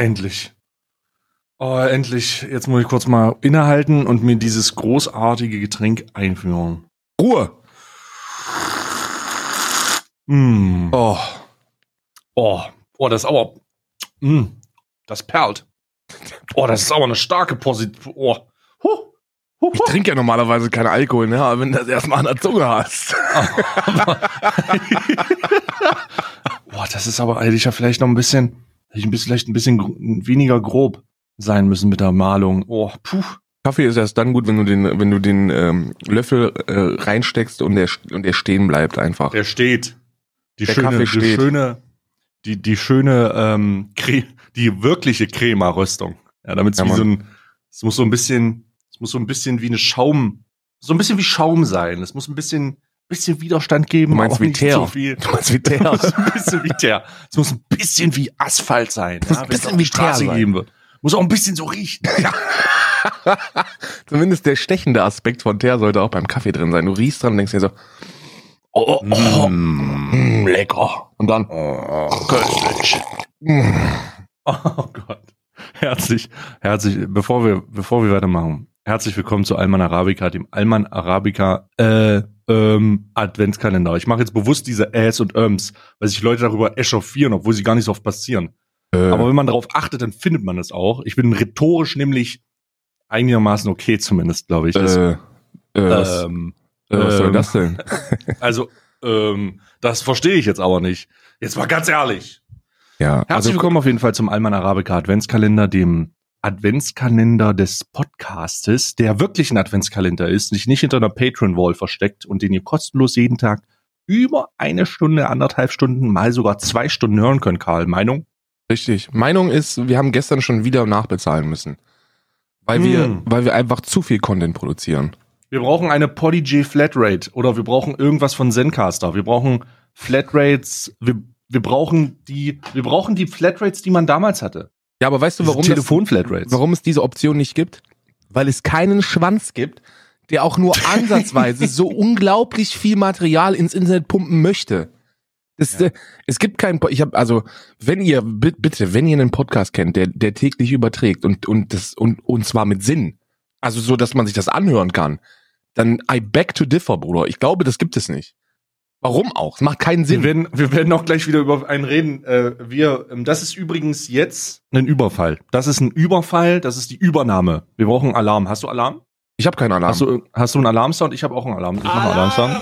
Endlich. Oh, endlich. Jetzt muss ich kurz mal innehalten und mir dieses großartige Getränk einführen. Ruhe. Mm. Oh. Oh. Oh, das ist aber. Mm. Das perlt. Oh, das ist aber eine starke Position. Oh. Huh, Ich trinke ja normalerweise keinen Alkohol, ne? Aber wenn du das erstmal an der Zunge hast. Boah, das ist aber eigentlich ja vielleicht noch ein bisschen, ein bisschen, vielleicht ein bisschen weniger grob sein müssen mit der Malung. Oh, puh. Kaffee ist erst dann gut, wenn du den, wenn du den ähm, Löffel äh, reinsteckst und der und der stehen bleibt einfach. Der steht. Die Der schöne, Kaffee die steht. schöne, die die schöne, ähm, Cre die wirkliche Crema-Röstung. Ja, damit es Ja, wie Mann. so ein, es muss so ein bisschen, es muss so ein bisschen wie eine Schaum, so ein bisschen wie Schaum sein. Es muss ein bisschen, bisschen Widerstand geben. Du meinst wie nicht Teer. so viel. Du meinst wie ein bisschen wie Teer. Es muss ein bisschen wie Asphalt sein. muss Ja, ein bisschen wie Teer Straße sein. geben wird. Muss auch ein bisschen so riechen. Zumindest der stechende Aspekt von Teer sollte auch beim Kaffee drin sein. Du riechst dran und denkst dir so, oh, oh, oh, mm, lecker. Und dann, oh, köstlich. Mm. Oh Gott. Herzlich, herzlich, bevor wir, bevor wir weitermachen, herzlich willkommen zu Alman Arabica, dem Alman Arabica äh, ähm, Adventskalender. Ich mache jetzt bewusst diese Äs und Öms, weil sich Leute darüber echauffieren, obwohl sie gar nicht so oft passieren. Äh, Aber wenn man darauf achtet, dann findet man es auch. Ich bin rhetorisch nämlich einigermaßen okay, zumindest, glaube ich. Das, äh, äh, was, ähm, äh, was soll ähm, das denn? also, ähm, das verstehe ich jetzt aber nicht. Jetzt mal ganz ehrlich. Ja, Herzlich also willkommen auf jeden Fall zum Alman Arabica Adventskalender, dem Adventskalender des Podcastes, der wirklich ein Adventskalender ist, sich nicht hinter einer Patreon-Wall versteckt und den ihr kostenlos jeden Tag über eine Stunde, anderthalb Stunden, mal sogar zwei Stunden hören könnt, Karl. Meinung? richtig. Meinung ist, wir haben gestern schon wieder nachbezahlen müssen. Weil wir, Hm. weil wir einfach zu viel Content produzieren. Wir brauchen eine Polyg Flatrate oder wir brauchen irgendwas von Zencaster. Wir brauchen Flatrates, wir, wir brauchen die, wir brauchen die Flatrates, die man damals hatte. Ja, aber weißt du, warum, das, Telefon-Flatrates. warum es diese Option nicht gibt? Weil es keinen Schwanz gibt, der auch nur ansatzweise so unglaublich viel Material ins Internet pumpen möchte. Das, Ja. äh, es gibt keinen, ich habe also, wenn ihr bi- bitte, wenn ihr einen Podcast kennt, der der täglich überträgt und und das und und zwar mit Sinn, also so, dass man sich das anhören kann, dann I beg to differ, Bruder. Ich glaube, das gibt es nicht. Warum auch? Es macht keinen Wir Sinn. werden, wir werden auch gleich wieder über einen reden. Äh, wir, ähm, das ist übrigens jetzt ein Überfall. Das ist ein Überfall. Das ist die Übernahme. Wir brauchen Alarm. Hast du Alarm? Ich habe keinen Alarm. Hast du, hast du einen Alarmsound? Ich habe auch einen Alarm. Ich einen Alarmsound.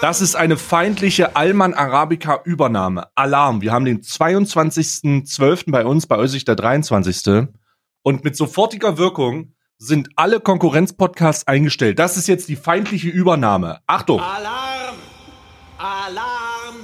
Das ist eine feindliche Alman Arabica Übernahme. Alarm. Wir haben den 22.12. bei uns, bei euch ist der 23. Und mit sofortiger Wirkung sind alle Konkurrenzpodcasts eingestellt. Das ist jetzt die feindliche Übernahme. Achtung. Alarm! Alarm!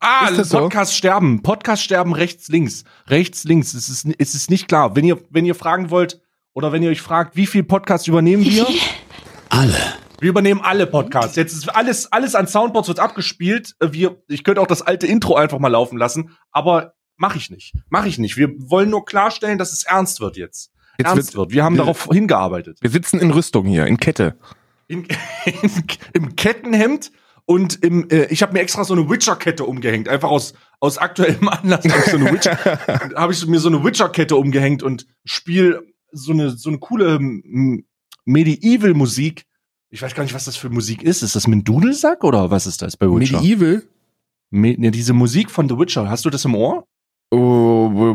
Ah, Ist so? Podcast sterben. Podcast sterben rechts, links. Rechts, links. Es ist, es ist nicht klar. Wenn ihr, wenn ihr fragen wollt oder wenn ihr euch fragt, wie viel Podcasts übernehmen wir? Alle. Wir übernehmen alle Podcasts. Jetzt ist alles, alles an Soundboards wird abgespielt. Wir, ich könnte auch das alte Intro einfach mal laufen lassen, aber mache ich nicht. Mache ich nicht. Wir wollen nur klarstellen, dass es ernst wird jetzt. Jetzt ernst wird-. Wir haben wir- darauf hingearbeitet. Wir sitzen in Rüstung hier, in Kette. In, in, Im Kettenhemd und im, äh, ich habe mir extra so eine Witcher-Kette umgehängt. Einfach aus, aus aktuellem Anlass habe ich, so eine Witcher, hab ich mir so eine Witcher-Kette umgehängt und spiel so eine, so eine coole ähm, Medieval-Musik. Ich weiß gar nicht, was das für Musik ist. Ist das mit Dudelsack oder was ist das bei Witcher? Medieval? Me ne, diese Musik von The Witcher, hast du das im Ohr? Oh,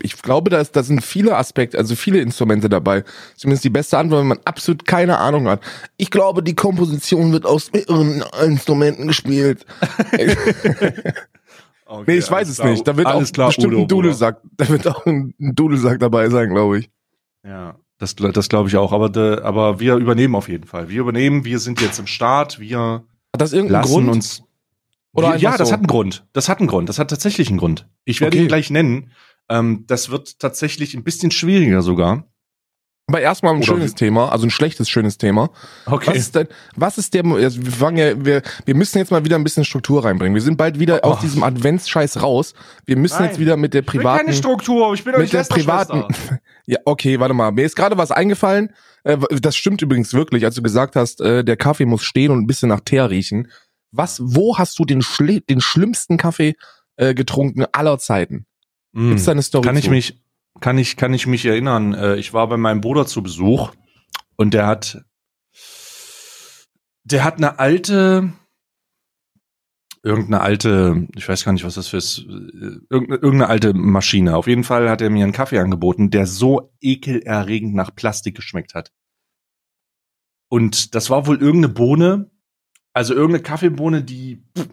ich glaube, da, ist, da sind viele Aspekte, also viele Instrumente dabei. Zumindest die beste Antwort, wenn man absolut keine Ahnung hat. Ich glaube, die Komposition wird aus mehreren Instrumenten gespielt. Okay, Nee, ich weiß es klar. nicht. Da wird alles auch klar, bestimmt Udo, ein Dudelsack, da wird auch ein Dudelsack dabei sein, glaube ich. Ja, das, das glaube ich auch. Aber, de, aber wir übernehmen auf jeden Fall. Wir übernehmen, wir sind jetzt im Start, wir Hat das irgendeinen lassen Grund? uns. Oder ja, das so? hat einen Grund. Das hat einen Grund. Das hat tatsächlich einen Grund. Ich werde Okay. ihn gleich nennen. Ähm, das wird tatsächlich ein bisschen schwieriger sogar. Aber erstmal ein Oder schönes wie- Thema, also ein schlechtes, schönes Thema. Okay. Was ist denn, was ist der, wir fangen ja, wir, wir müssen jetzt mal wieder ein bisschen Struktur reinbringen. Wir sind bald wieder Oh. aus diesem Adventsscheiß raus. Wir müssen Nein. jetzt wieder mit der ich will privaten, keine Struktur. Ich bin doch mit der privaten, ja, okay, warte mal. Mir ist gerade was eingefallen. Äh, das stimmt übrigens wirklich, als du gesagt hast, äh, der Kaffee muss stehen und ein bisschen nach Teer riechen. Was, wo hast du den, schli den schlimmsten Kaffee äh, getrunken aller Zeiten. Mm. Gibt's da eine Story Kann ich zu? mich, kann ich, kann ich mich erinnern. Äh, Ich war bei meinem Bruder zu Besuch und der hat, der hat eine alte, irgendeine alte, ich weiß gar nicht, was das für ist, äh, irgendeine, irgendeine alte Maschine. Auf jeden Fall hat er mir einen Kaffee angeboten, der so ekelerregend nach Plastik geschmeckt hat. Und das war wohl irgendeine Bohne, also irgendeine Kaffeebohne, die pff,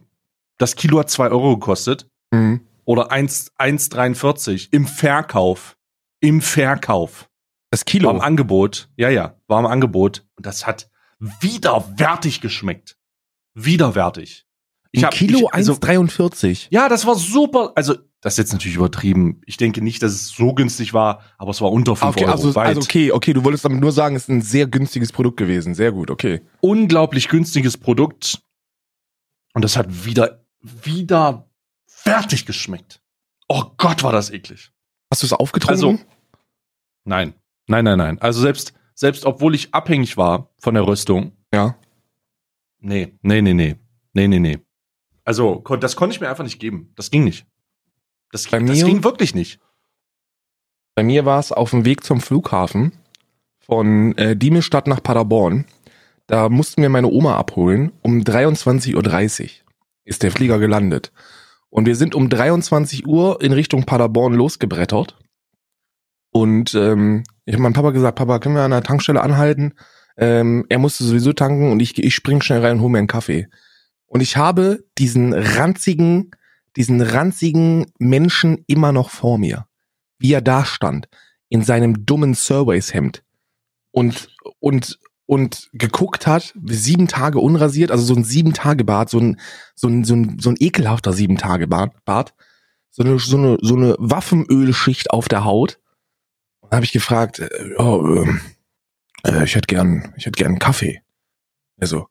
das Kilo hat zwei Euro gekostet Mhm. oder 1 1,43 im Verkauf. Im Verkauf. Das War Kilo. im Angebot. Ja, ja, war im Angebot. Und das hat widerwärtig geschmeckt. Widerwärtig. Ein hab- Kilo ich, also, 1,43. Ja, das war super. Also, das ist jetzt natürlich übertrieben. Ich denke nicht, dass es so günstig war, aber es war unter 5 Okay, Euro. also, weit. also okay, okay, du wolltest damit nur sagen, es ist ein sehr günstiges Produkt gewesen. Sehr gut, okay. Unglaublich günstiges Produkt. Und das hat wieder, wieder fertig geschmeckt. Oh Gott, war das eklig. Hast du es aufgetrunken? Also- Nein. Nein, nein, nein. Also selbst, selbst obwohl ich abhängig war von der Rüstung, ja. nee, nee, nee, nee, nee, nee, nee. Also, das konnte ich mir einfach nicht geben. Das ging nicht. Das, Bei das mir- ging wirklich nicht. Bei mir war es auf dem Weg zum Flughafen von äh, Diemestadt nach Paderborn. Da mussten wir meine Oma abholen. Um 23.30 Uhr ist der Flieger gelandet. Und wir sind um 23 Uhr in Richtung Paderborn losgebrettert. Und ähm, ich habe meinem Papa gesagt, Papa, können wir an der Tankstelle anhalten? Ähm, er musste sowieso tanken und ich, ich spring schnell rein und hole mir einen Kaffee. Und ich habe diesen ranzigen, diesen ranzigen Menschen immer noch vor mir wie er da stand, in seinem dummen Surveys-Hemd und, und, und geguckt hat, sieben Tage unrasiert, also so ein sieben Tage Bart, so ein, so ein, so ein, so ein ekelhafter sieben Tage Bart, so eine, so eine, so eine Waffenölschicht auf der Haut. Dann habe ich gefragt, äh, ja, ähm, äh, ich hätte gern, ich hätte gern einen Kaffee. Er so,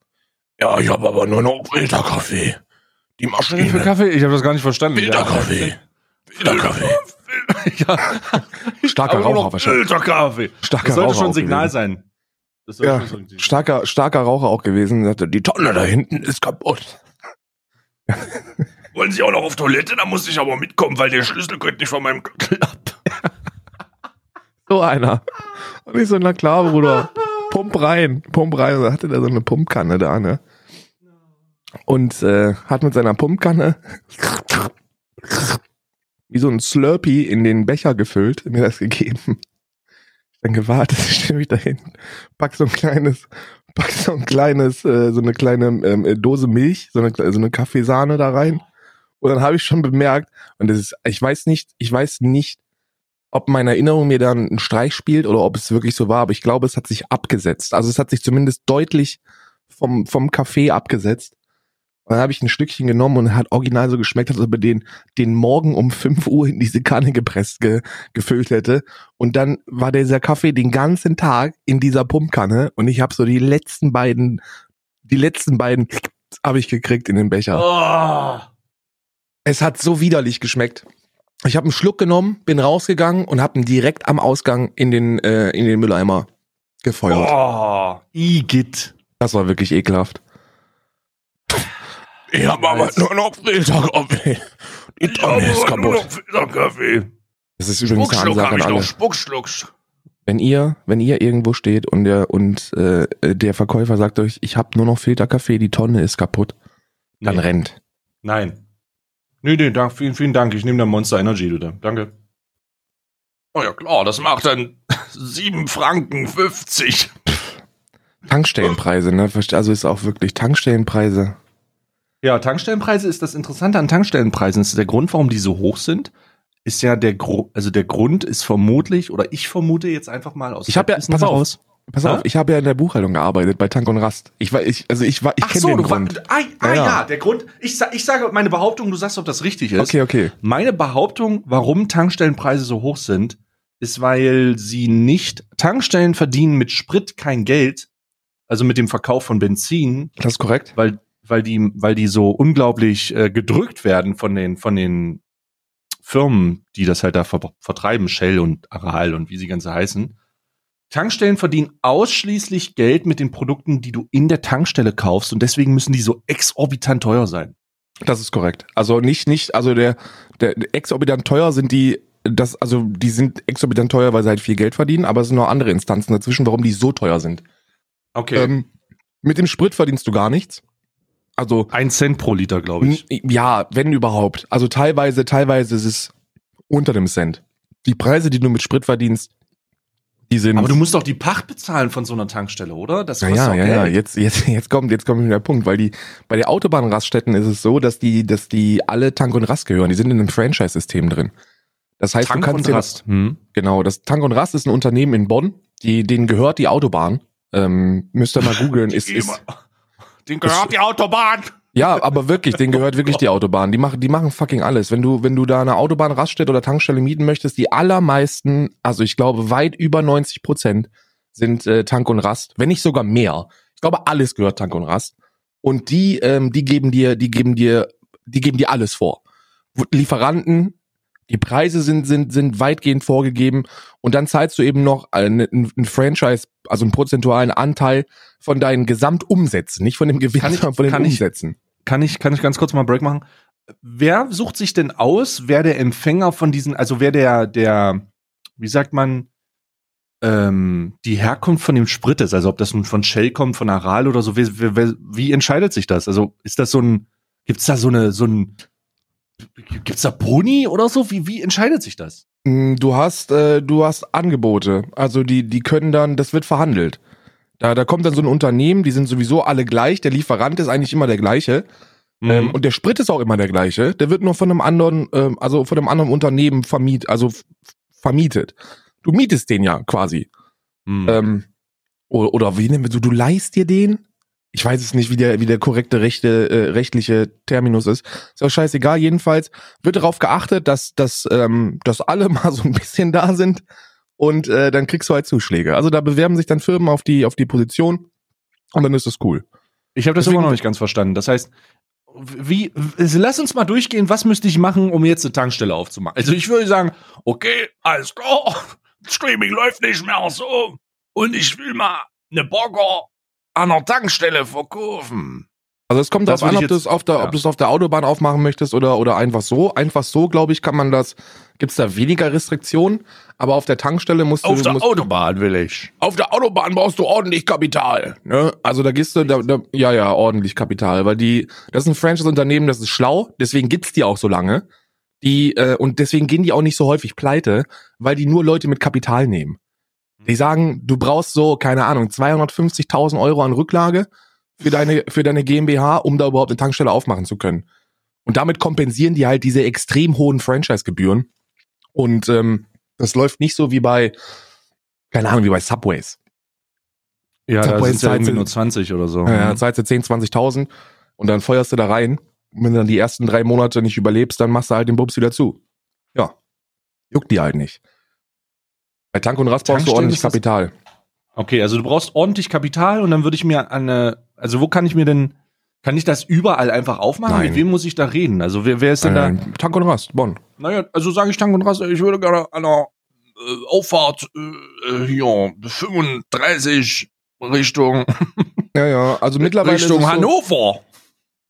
ja, ich habe aber nur noch Filterkaffee. Die Maschine. Kaffee? Ich habe das gar nicht verstanden. Filterkaffee. Filterkaffee. ja. Starker Aber nur noch Raucher wahrscheinlich. Filterkaffee. Starker Das sollte Raucher schon ein auch Signal gewesen. sein. Das sollte Ja, schon ein- starker, starker Raucher auch gewesen. Sagte, die Tonne da hinten ist kaputt. Wollen Sie auch noch auf Toilette? Da muss ich aber mitkommen, weil der Schlüssel könnte nicht von meinem Gürtel ab. So einer. Und ich so, na klar, Bruder. Pump rein, pump rein. Und da hatte der so eine Pumpkanne da, ne? Und äh, hat mit seiner Pumpkanne wie so ein Slurpee in den Becher gefüllt, mir das gegeben. Ich dann gewartet, stelle mich dahin, pack so ein kleines, pack so ein kleines, äh, so eine kleine ähm, äh, Dose Milch, so eine, so eine Kaffeesahne da rein. Und dann habe ich schon bemerkt, und das ist, ich weiß nicht, ich weiß nicht, ob meine Erinnerung mir dann einen Streich spielt oder ob es wirklich so war, aber ich glaube, es hat sich abgesetzt. Also es hat sich zumindest deutlich vom, vom Kaffee abgesetzt. Und dann habe ich ein Stückchen genommen und hat original so geschmeckt, als ob er den, den morgen um 5 Uhr in diese Kanne gepresst ge, gefüllt hätte. Und dann war dieser Kaffee den ganzen Tag in dieser Pumpkanne und ich habe so die letzten beiden, die letzten beiden habe ich gekriegt in den Becher. Oh. Es hat so widerlich geschmeckt. Ich habe einen Schluck genommen, bin rausgegangen und habe ihn direkt am Ausgang in den äh, in den Mülleimer gefeuert. Oh. Igitt. Das war wirklich ekelhaft. Ich habe aber nur noch Filterkaffee. Die Tonne ist kaputt. Filterkaffee. Das ist übrigens eine Ansage an alle. Spuckschlucks. Wenn ihr, wenn ihr irgendwo steht und der und äh, der Verkäufer sagt euch, ich habe nur noch Filterkaffee, die Tonne ist kaputt, dann Nee. rennt. Nein. Nee, nee, dank, vielen, vielen Dank. Ich nehme dann Monster Energy, du da. Danke. Oh ja, klar, das macht dann 7 Franken 50. Tankstellenpreise, ne? Also ist auch wirklich Tankstellenpreise. Ja, Tankstellenpreise ist das Interessante an Tankstellenpreisen. Das ist der Grund, warum die so hoch sind. Ist ja der Gro also der Grund ist vermutlich, oder ich vermute jetzt einfach mal aus Ich habe ja, pass auf, heraus. pass Hä? auf, ich habe ja in der Buchhaltung gearbeitet bei Tank und Rast. Ich war, ich, also ich war, ich kenne so, den Grund. war, ah, ah Ja, ja. ja. der Grund. Ich, ich sage meine Behauptung, du sagst, ob das richtig ist. Okay, okay. Meine Behauptung, warum Tankstellenpreise so hoch sind, ist, weil sie nicht Tankstellen verdienen mit Sprit kein Geld, also mit dem Verkauf von Benzin, Das ist korrekt. weil weil die weil die so unglaublich äh, gedrückt werden von den von den Firmen, die das halt da ver vertreiben, Shell und Aral und wie sie ganze heißen. Tankstellen verdienen ausschließlich Geld mit den Produkten, die du in der Tankstelle kaufst und deswegen müssen die so exorbitant teuer sein. Das ist korrekt. Also nicht, nicht, also der, der exorbitant teuer sind die, das, also die sind exorbitant teuer, weil sie halt viel Geld verdienen, aber es sind noch andere Instanzen dazwischen, warum die so teuer sind. Okay. Ähm, mit dem Sprit verdienst du gar nichts. Also ein Cent pro Liter, glaube ich. Ja, wenn überhaupt. Also teilweise, teilweise ist es unter dem Cent. Die Preise, die du mit Sprit verdienst, die sind. Aber du musst doch die Pacht bezahlen von so einer Tankstelle, oder? Das ja, ja, ja, ja. Jetzt, jetzt, jetzt kommt, jetzt kommt der Punkt, weil die bei der Autobahnraststätten ist es so, dass die, dass die alle Tank und Rast gehören. Die sind in einem Franchise-System drin. Das heißt, Tank du kannst und Rast. Hm. Genau, das Tank und Rast ist ein Unternehmen in Bonn, die, denen gehört die Autobahn. Ähm, müsst ihr mal googeln. ist, ist, Den gehört die Autobahn. Ja, aber wirklich, denen gehört wirklich die Autobahn. Die machen, die machen fucking alles. Wenn du, wenn du da eine Autobahnraststätte oder Tankstelle mieten möchtest, die allermeisten, also ich glaube weit über 90 Prozent sind äh, Tank und Rast, wenn nicht sogar mehr. Ich glaube, alles gehört Tank und Rast. Und die, ähm, die geben dir, die geben dir, die geben dir alles vor. Lieferanten, die Preise sind, sind, sind weitgehend vorgegeben und dann zahlst du eben noch einen, einen Franchise, also einen prozentualen Anteil von deinen Gesamtumsätzen, nicht von dem Gewinn, Kann ich- sondern von den kann ich- Umsätzen. Kann ich, kann ich ganz kurz mal einen Break machen? Wer sucht sich denn aus, wer der Empfänger von diesen, also wer der, der, wie sagt man, ähm, die Herkunft von dem Sprit ist, also ob das nun von Shell kommt, von Aral oder so, wie, wie, wie entscheidet sich das? Also ist das so ein, gibt's da so eine, so ein, gibt's da Boni oder so? Wie, wie entscheidet sich das? Mm, Du hast, äh, du hast Angebote. Also die, die können dann, das wird verhandelt. Da, da kommt dann so ein Unternehmen, die sind sowieso alle gleich. Der Lieferant ist eigentlich immer der gleiche. Mhm. Ähm, und der Sprit ist auch immer der gleiche. Der wird nur von einem anderen, ähm, also von einem anderen Unternehmen vermiet, also vermietet. Du mietest den ja quasi. Mhm. Ähm, oder, oder wie nennen wir so, du leihst dir den? Ich weiß es nicht, wie der, wie der korrekte rechte, äh, rechtliche Terminus ist. Ist auch scheißegal. Jedenfalls wird darauf geachtet, dass, dass, ähm, dass alle mal so ein bisschen da sind und äh, dann kriegst du halt Zuschläge. Also da bewerben sich dann Firmen auf die, auf die Position und dann ist das cool. Ich habe das Deswegen- immer noch nicht ganz verstanden. Das heißt, wie, lass uns mal durchgehen, was müsste ich machen, um jetzt eine Tankstelle aufzumachen? Also ich würde sagen, okay, alles klar, Streaming läuft nicht mehr so und ich will mal eine Burger an der Tankstelle verkaufen. Also es kommt Das darauf an, ob du es auf der, ja. ob du es auf der Autobahn aufmachen möchtest oder, oder einfach so. Einfach so, glaube ich, kann man das, gibt's da weniger Restriktionen, aber auf der Tankstelle musst du, Auf der musst, Autobahn will ich. auf der Autobahn brauchst du ordentlich Kapital. Ne? Also da gehst du, da, da, ja, ja, ordentlich Kapital, weil die, das ist ein Franchise-Unternehmen, das ist schlau, deswegen gibt's die auch so lange. Die, äh, und deswegen gehen die auch nicht so häufig pleite, weil die nur Leute mit Kapital nehmen. Die sagen, du brauchst so, keine Ahnung, 250.000 Euro an Rücklage für deine, für deine GmbH, um da überhaupt eine Tankstelle aufmachen zu können. Und damit kompensieren die halt diese extrem hohen Franchise-Gebühren. Und ähm, das läuft nicht so wie bei, keine Ahnung, wie bei Subways. Ja, Subway da sind ja zahlt irgendwie nur 20 oder so. Ja, ja, zahlst du 10, 20.000 und dann feuerst du da rein. Und wenn du dann die ersten drei Monate nicht überlebst, dann machst du halt den Bubs wieder zu. Ja. Juckt die halt nicht. Bei Tank und Rast brauchst du ordentlich Kapital. Okay, also du brauchst ordentlich Kapital und dann würde ich mir eine, also wo kann ich mir denn, kann ich das überall einfach aufmachen? Nein. Mit wem muss ich da reden? Also wer, wer ist denn da? Äh, Tank und Rast, Bonn. Naja, also sage ich Tank und Rast, ich würde gerne an der äh, Auffahrt äh, äh, hier 35 Richtung, Ja, ja, also mittlerweile Richtung es so, Hannover.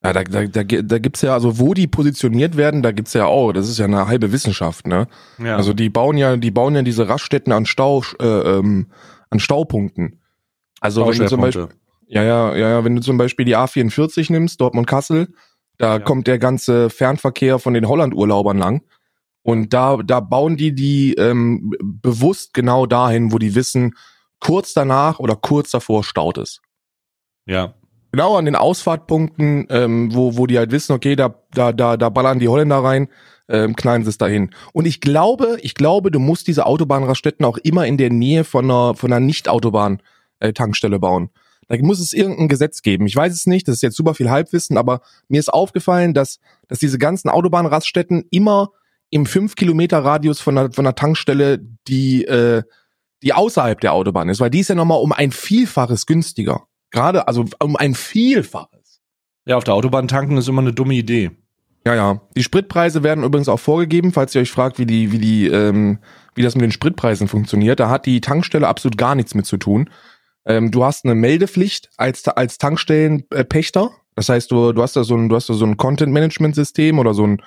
Ja, da, da, da, da gibt's ja, also wo die positioniert werden, da gibt's ja auch, das ist ja eine halbe Wissenschaft, ne? Ja. Also die bauen ja, die bauen ja diese Raststätten an Stau, äh, ähm, an Staupunkten. Also wenn du zum Beispiel, ja, ja, ja, ja, wenn du zum Beispiel die A44 nimmst, Dortmund-Kassel, da Ja. kommt der ganze Fernverkehr von den Holland-Urlaubern lang. Und da, da bauen die die ähm, bewusst genau dahin, wo die wissen, kurz danach oder kurz davor staut es. Ja. Genau an den Ausfahrtpunkten, ähm, wo, wo die halt wissen, okay, da, da, da, da ballern die Holländer rein, ähm, knallen sie es dahin. Und ich glaube, ich glaube, du musst diese Autobahnraststätten auch immer in der Nähe von einer, von einer Nicht-Autobahn-Tankstelle bauen. Da muss es irgendein Gesetz geben. Ich weiß es nicht, das ist jetzt super viel Halbwissen, aber mir ist aufgefallen, dass, dass diese ganzen Autobahnraststätten immer im 5 Kilometer Radius von einer, von einer Tankstelle, die, äh, die außerhalb der Autobahn ist, weil die ist ja nochmal um ein Vielfaches günstiger. Gerade, also um ein Vielfaches. Ja, auf der Autobahn tanken ist immer eine dumme Idee. Ja, ja. Die Spritpreise werden übrigens auch vorgegeben, falls ihr euch fragt, wie die, wie die, ähm, wie das mit den Spritpreisen funktioniert. Da hat die Tankstelle absolut gar nichts mit zu tun. Ähm, du hast eine Meldepflicht als, als Tankstellenpächter. Das heißt, du, du hast da so ein, du hast da so ein Content-Management-System oder so ein,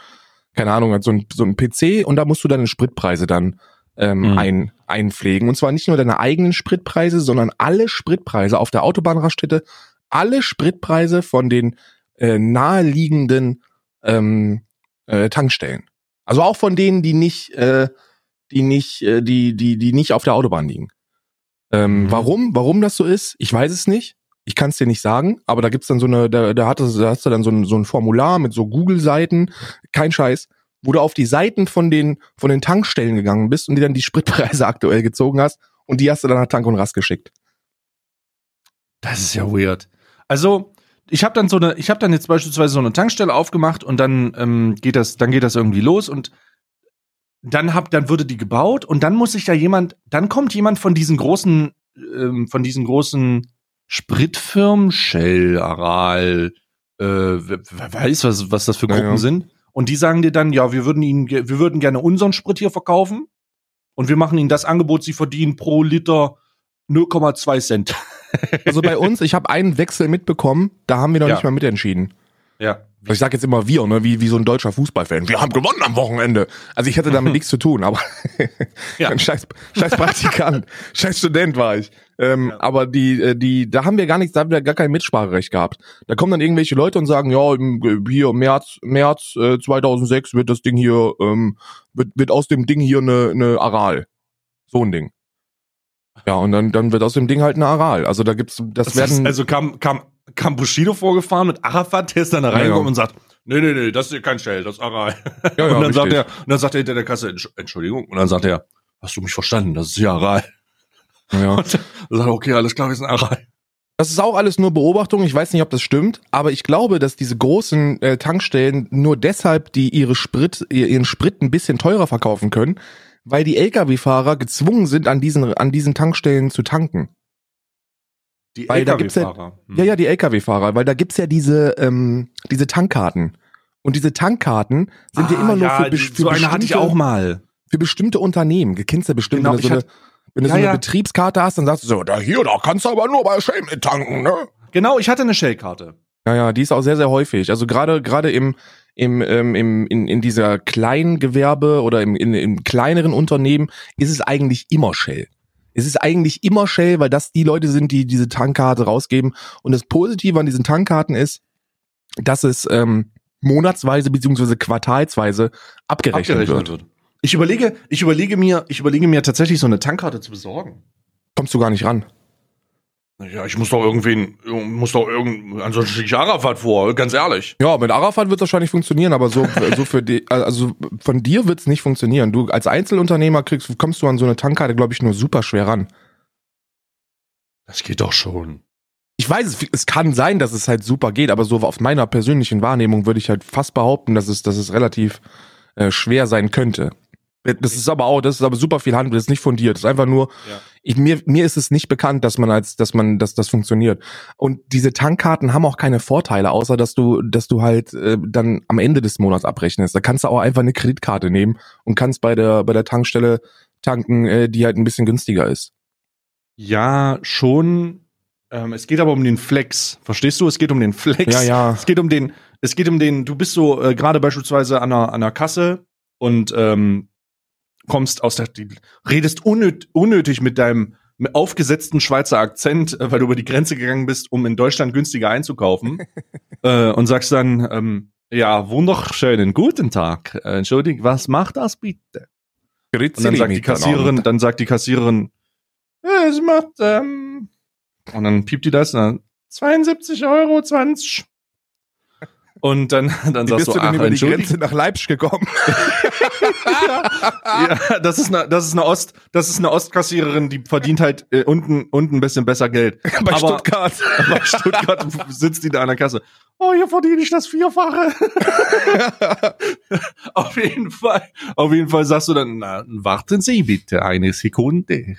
keine Ahnung, so ein, so ein PC und da musst du deine Spritpreise dann ähm, Mhm. ein, einpflegen. Und zwar nicht nur deine eigenen Spritpreise, sondern alle Spritpreise auf der Autobahnraststätte, alle Spritpreise von den äh, naheliegenden ähm, äh, Tankstellen. Also auch von denen, die nicht, äh, die nicht, äh, die, die, die nicht auf der Autobahn liegen. Ähm, Mhm. Warum? Warum das so ist? Ich weiß es nicht. Ich kann es dir nicht sagen, aber da gibt's dann so eine, da, da, hat es, da hast du dann so ein, so ein Formular mit so Google-Seiten, kein Scheiß, wo du auf die Seiten von den, von den Tankstellen gegangen bist und dir dann die Spritpreise aktuell gezogen hast und die hast du dann nach Tank und Rast geschickt. Das ist ja weird. Also, ich habe dann so eine, ich habe dann jetzt beispielsweise so eine Tankstelle aufgemacht und dann ähm, geht das, dann geht das irgendwie los und dann hab, dann wurde die gebaut und dann muss sich da jemand, dann kommt jemand von diesen großen, ähm, von diesen großen Spritfirmen, Shell, Aral, äh, wer, weiß, was, was das für Ja, Gruppen ja. sind. Und die sagen dir dann, ja, wir würden ihnen, wir würden gerne unseren Sprit hier verkaufen und wir machen ihnen das Angebot, sie verdienen pro Liter 0,2 Cent. Also bei uns, ich habe einen Wechsel mitbekommen, da haben wir noch Ja. nicht mal mitentschieden. Ja. Ich sag jetzt immer wir, ne, wie, wie so ein deutscher Fußballfan. Wir haben gewonnen am Wochenende. Also ich hatte damit nichts zu tun, aber Ja. ein scheiß, scheiß Praktikant, scheiß Student war ich. Ähm, Ja. Aber die, äh, die, da haben wir gar nichts, da haben wir gar kein Mitspracherecht gehabt. Da kommen dann irgendwelche Leute und sagen, ja, im, äh, hier März, März äh, 2006 wird das Ding hier, ähm, wird, wird aus dem Ding hier eine, eine Aral. So ein Ding. Ja, und dann, dann wird aus dem Ding halt eine Aral. Also da gibt's, das, Das werden, ist, also kam, kam, kam Bushido vorgefahren mit Arafat, der ist dann da Ja, reingekommen ja. und sagt, nee, nee, nee, das ist hier kein Shell, das ist Aral. ja, ja, und dann sagt er, und dann sagt er hinter der Kasse, "Entsch- Entschuldigung, und dann sagt er, hast du mich verstanden, das ist hier Aral. ja. Und dann sagt er, okay, alles klar, wir sind Aral. Das ist auch alles nur Beobachtung. Ich weiß nicht, ob das stimmt, aber ich glaube, dass diese großen äh, Tankstellen nur deshalb die ihre Sprit, ihr- ihren Sprit ein bisschen teurer verkaufen können, weil die Lkw-Fahrer gezwungen sind, an diesen, an diesen Tankstellen zu tanken. Die gibt's ja- LKW-Fahrer. Hm. Ja, ja, die Lkw-Fahrer, weil da gibt's ja diese, ähm, diese Tankkarten. Und diese Tankkarten sind ja Ah, immer nur ja, für, die- für, so eine hatte ich auch bestimmte, mal. für bestimmte Unternehmen. Du kennst ja bestimmt, Genau, wenn du so eine, wenn du Ja, so eine ja. Betriebskarte hast, dann sagst du so, da hier, da kannst du aber nur bei Shell mit tanken, ne? Genau, ich hatte eine Shell-Karte. Ja, ja, die ist auch sehr, sehr häufig. Also gerade gerade im im, ähm, im in, in dieser kleinen Gewerbe oder im, in, im kleineren Unternehmen ist es eigentlich immer Shell. Es ist eigentlich immer Shell, weil das die Leute sind, die diese Tankkarte rausgeben. Und das Positive an diesen Tankkarten ist, dass es ähm, monatsweise beziehungsweise quartalsweise abgerechnet, Abgerechnet wird. wird. Ich überlege, ich überlege mir, ich überlege mir tatsächlich so eine Tankkarte zu besorgen. Kommst du gar nicht ran. Ja, ich muss doch irgendwen, muss doch irgend, ansonsten schicke ich Arafat vor, ganz ehrlich. Ja, mit Arafat wird es wahrscheinlich funktionieren, aber so, so für die, also von dir wird es nicht funktionieren. Du als Einzelunternehmer kriegst, kommst du an so eine Tankkarte, glaube ich, nur super schwer ran. Das geht doch schon. Ich weiß, es, es kann sein, dass es halt super geht, aber so auf meiner persönlichen Wahrnehmung würde ich halt fast behaupten, dass es, dass es relativ äh, schwer sein könnte. Das ist aber auch, das ist aber super viel Handel, das ist nicht fundiert. Das ist einfach nur, Ja. ich, mir, mir ist es nicht bekannt, dass man als, dass man, dass das funktioniert. Und diese Tankkarten haben auch keine Vorteile, außer dass du, dass du halt äh, dann am Ende des Monats abrechnest. Da kannst du auch einfach eine Kreditkarte nehmen und kannst bei der, bei der Tankstelle tanken, äh, die halt ein bisschen günstiger ist. Ja, schon. Ähm, es geht aber um den Flex. Verstehst du? Es geht um den Flex. Ja, ja. Es geht um den, es geht um den, du bist so äh, gerade beispielsweise an einer, an einer Kasse und ähm, kommst aus der, redest unnöt, unnötig mit deinem aufgesetzten Schweizer Akzent, äh, weil du über die Grenze gegangen bist, um in Deutschland günstiger einzukaufen äh, und sagst dann, ähm, ja, wunderschönen guten Tag. Äh, Entschuldigung, was macht das bitte? Und dann sagt die Kassiererin, dann sagt die Kassiererin, ja, es macht, ähm, und dann piept die das, und dann 72 Euro 20. Und dann, dann Wie sagst bist du, ach, über die. Grenze nach Leipzig gekommen? ja, das ist eine, das ist eine Ost, das ist eine Ostkassiererin, die verdient halt äh, unten, unten ein bisschen besser Geld. Bei Aber- Stuttgart. Bei Stuttgart sitzt die da an der Kasse. Oh, hier verdiene ich das Vierfache. auf jeden Fall, auf jeden Fall sagst du dann, na, warten Sie bitte eine Sekunde.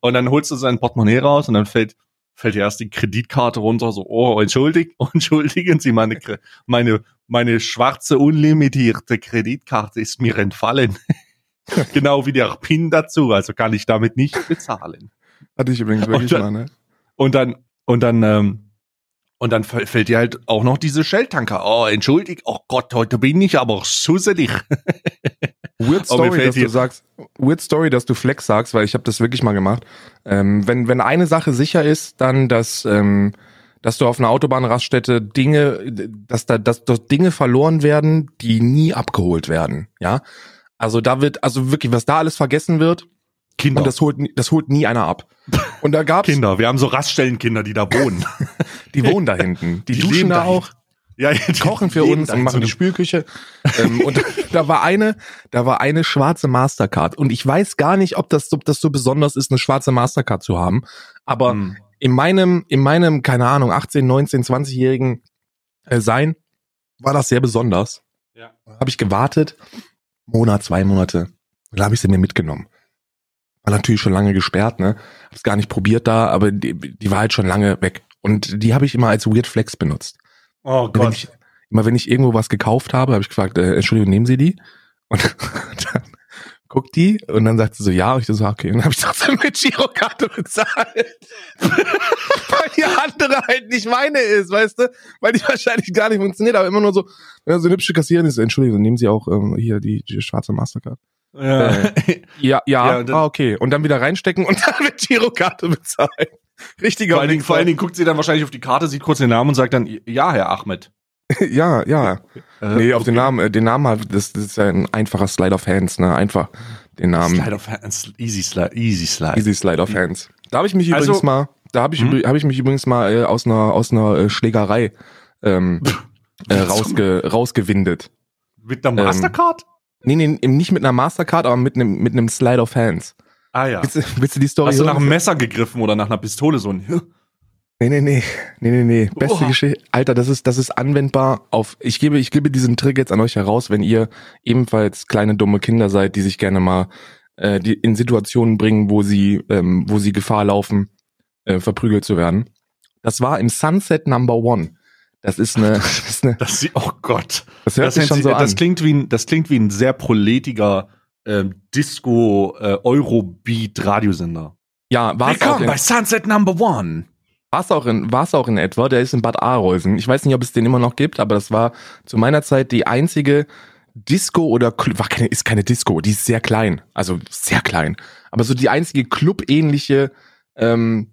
Und dann holst du sein Portemonnaie raus und dann fällt, fällt dir erst die Kreditkarte runter, so, oh, entschuldigt, entschuldigen Sie, meine, meine, meine schwarze unlimitierte Kreditkarte ist mir entfallen. genau wie der PIN dazu, also kann ich damit nicht bezahlen. Hatte ich übrigens wirklich Und dann- mal, ne? Und dann, und dann, ähm, Und dann fällt dir halt auch noch diese Shell-Tanker. Oh, entschuldigt, oh Gott, heute bin ich aber schusselig. Weird Story, dass du sagst, Weird Story, dass du Flex sagst, weil ich habe das wirklich mal gemacht. Ähm, wenn, wenn eine Sache sicher ist, dann, dass, ähm, dass du auf einer Autobahnraststätte Dinge, dass da, dass dort Dinge verloren werden, die nie abgeholt werden. Ja. Also da wird, also wirklich, was da alles vergessen wird, Kinder. und das holt, nie- das holt nie einer ab. Und da gab's, Kinder. Wir haben so Raststellenkinder, die da wohnen. die wohnen da hinten. Die, Die duschen da auch. Ja, die kochen für uns da und machen die Spülküche. ähm, und da war eine, da war eine schwarze Mastercard. Und ich weiß gar nicht, ob das, ob das so besonders ist, eine schwarze Mastercard zu haben. Aber Hm. in meinem, in meinem, keine Ahnung, 18, 19, 20-jährigen äh, Sein war das sehr besonders. Ja. Habe ich gewartet, Monat, zwei Monate. Dann habe ich sie mir mitgenommen. War natürlich schon lange gesperrt, ne? Hab's gar nicht probiert da, aber die, die war halt schon lange weg. Und die habe ich immer als Weird Flex benutzt. Oh Wenn Gott. ich, immer wenn ich irgendwo was gekauft habe, habe ich gefragt, äh, Entschuldigung, nehmen Sie die? Und dann guckt die und dann sagt sie so, ja, und ich so, okay. Und dann habe ich trotzdem mit Girokarte bezahlt. Weil die andere halt nicht meine ist, weißt du? Weil die wahrscheinlich gar nicht funktioniert, aber immer nur so, wenn so eine hübsche Kassiererin ist, Entschuldigung, nehmen Sie auch ähm, hier die, die schwarze Mastercard. Ja. Ja, ja, Ja, ah, okay. Und dann wieder reinstecken und dann mit Girokarte bezahlen. Richtiger vor, allen Dingen, Wichser. vor allen Dingen guckt sie dann wahrscheinlich auf die Karte, sieht kurz den Namen und sagt dann, ja, Herr Ahmed. Ja, ja. Äh, Nee, auf den Namen, äh, den Namen halt, das, das ist ja ein einfacher Slide of Hands, ne? Einfach den Namen. Slide of Hands, easy slide, easy slide. Easy Slide of Hands. Da habe ich mich Also- übrigens mal, da habe ich, Hm? hab ich mich übrigens mal äh, aus einer aus einer äh, Schlägerei ähm, äh, rausge, rausgewindet. Mit einer ähm, Mastercard? Nee, nee, nicht mit einer Mastercard, aber mit einem mit einem Slide of Hands. ah ja. Willst, du, willst du die Story Hast du nach einem Messer gegriffen oder nach einer Pistole so ein Nee, nee, nee. Nee, nee, nee. Beste. Geschichte. Alter, das ist, das ist anwendbar auf, ich gebe, ich gebe diesen Trick jetzt an euch heraus, wenn ihr ebenfalls kleine dumme Kinder seid, die sich gerne mal äh, die in Situationen bringen, wo sie, ähm, wo sie Gefahr laufen, äh, verprügelt zu werden. Das war im Sunset Number One. Das ist eine, das ist eine, Das oh Gott. das hört Das, sich schon so das an. klingt wie ein, das klingt wie ein sehr proletiger ähm, Disco äh, Eurobeat Radiosender. Ja, war es auch, Willkommen in- bei Sunset Number One. war's auch in, war's auch in etwa. Der ist in Bad Arolsen. Ich weiß nicht, ob es den immer noch gibt, aber das war zu meiner Zeit die einzige Disco oder Club, war keine, ist keine Disco, die ist sehr klein, also sehr klein. Aber so die einzige Club-ähnliche, ähm,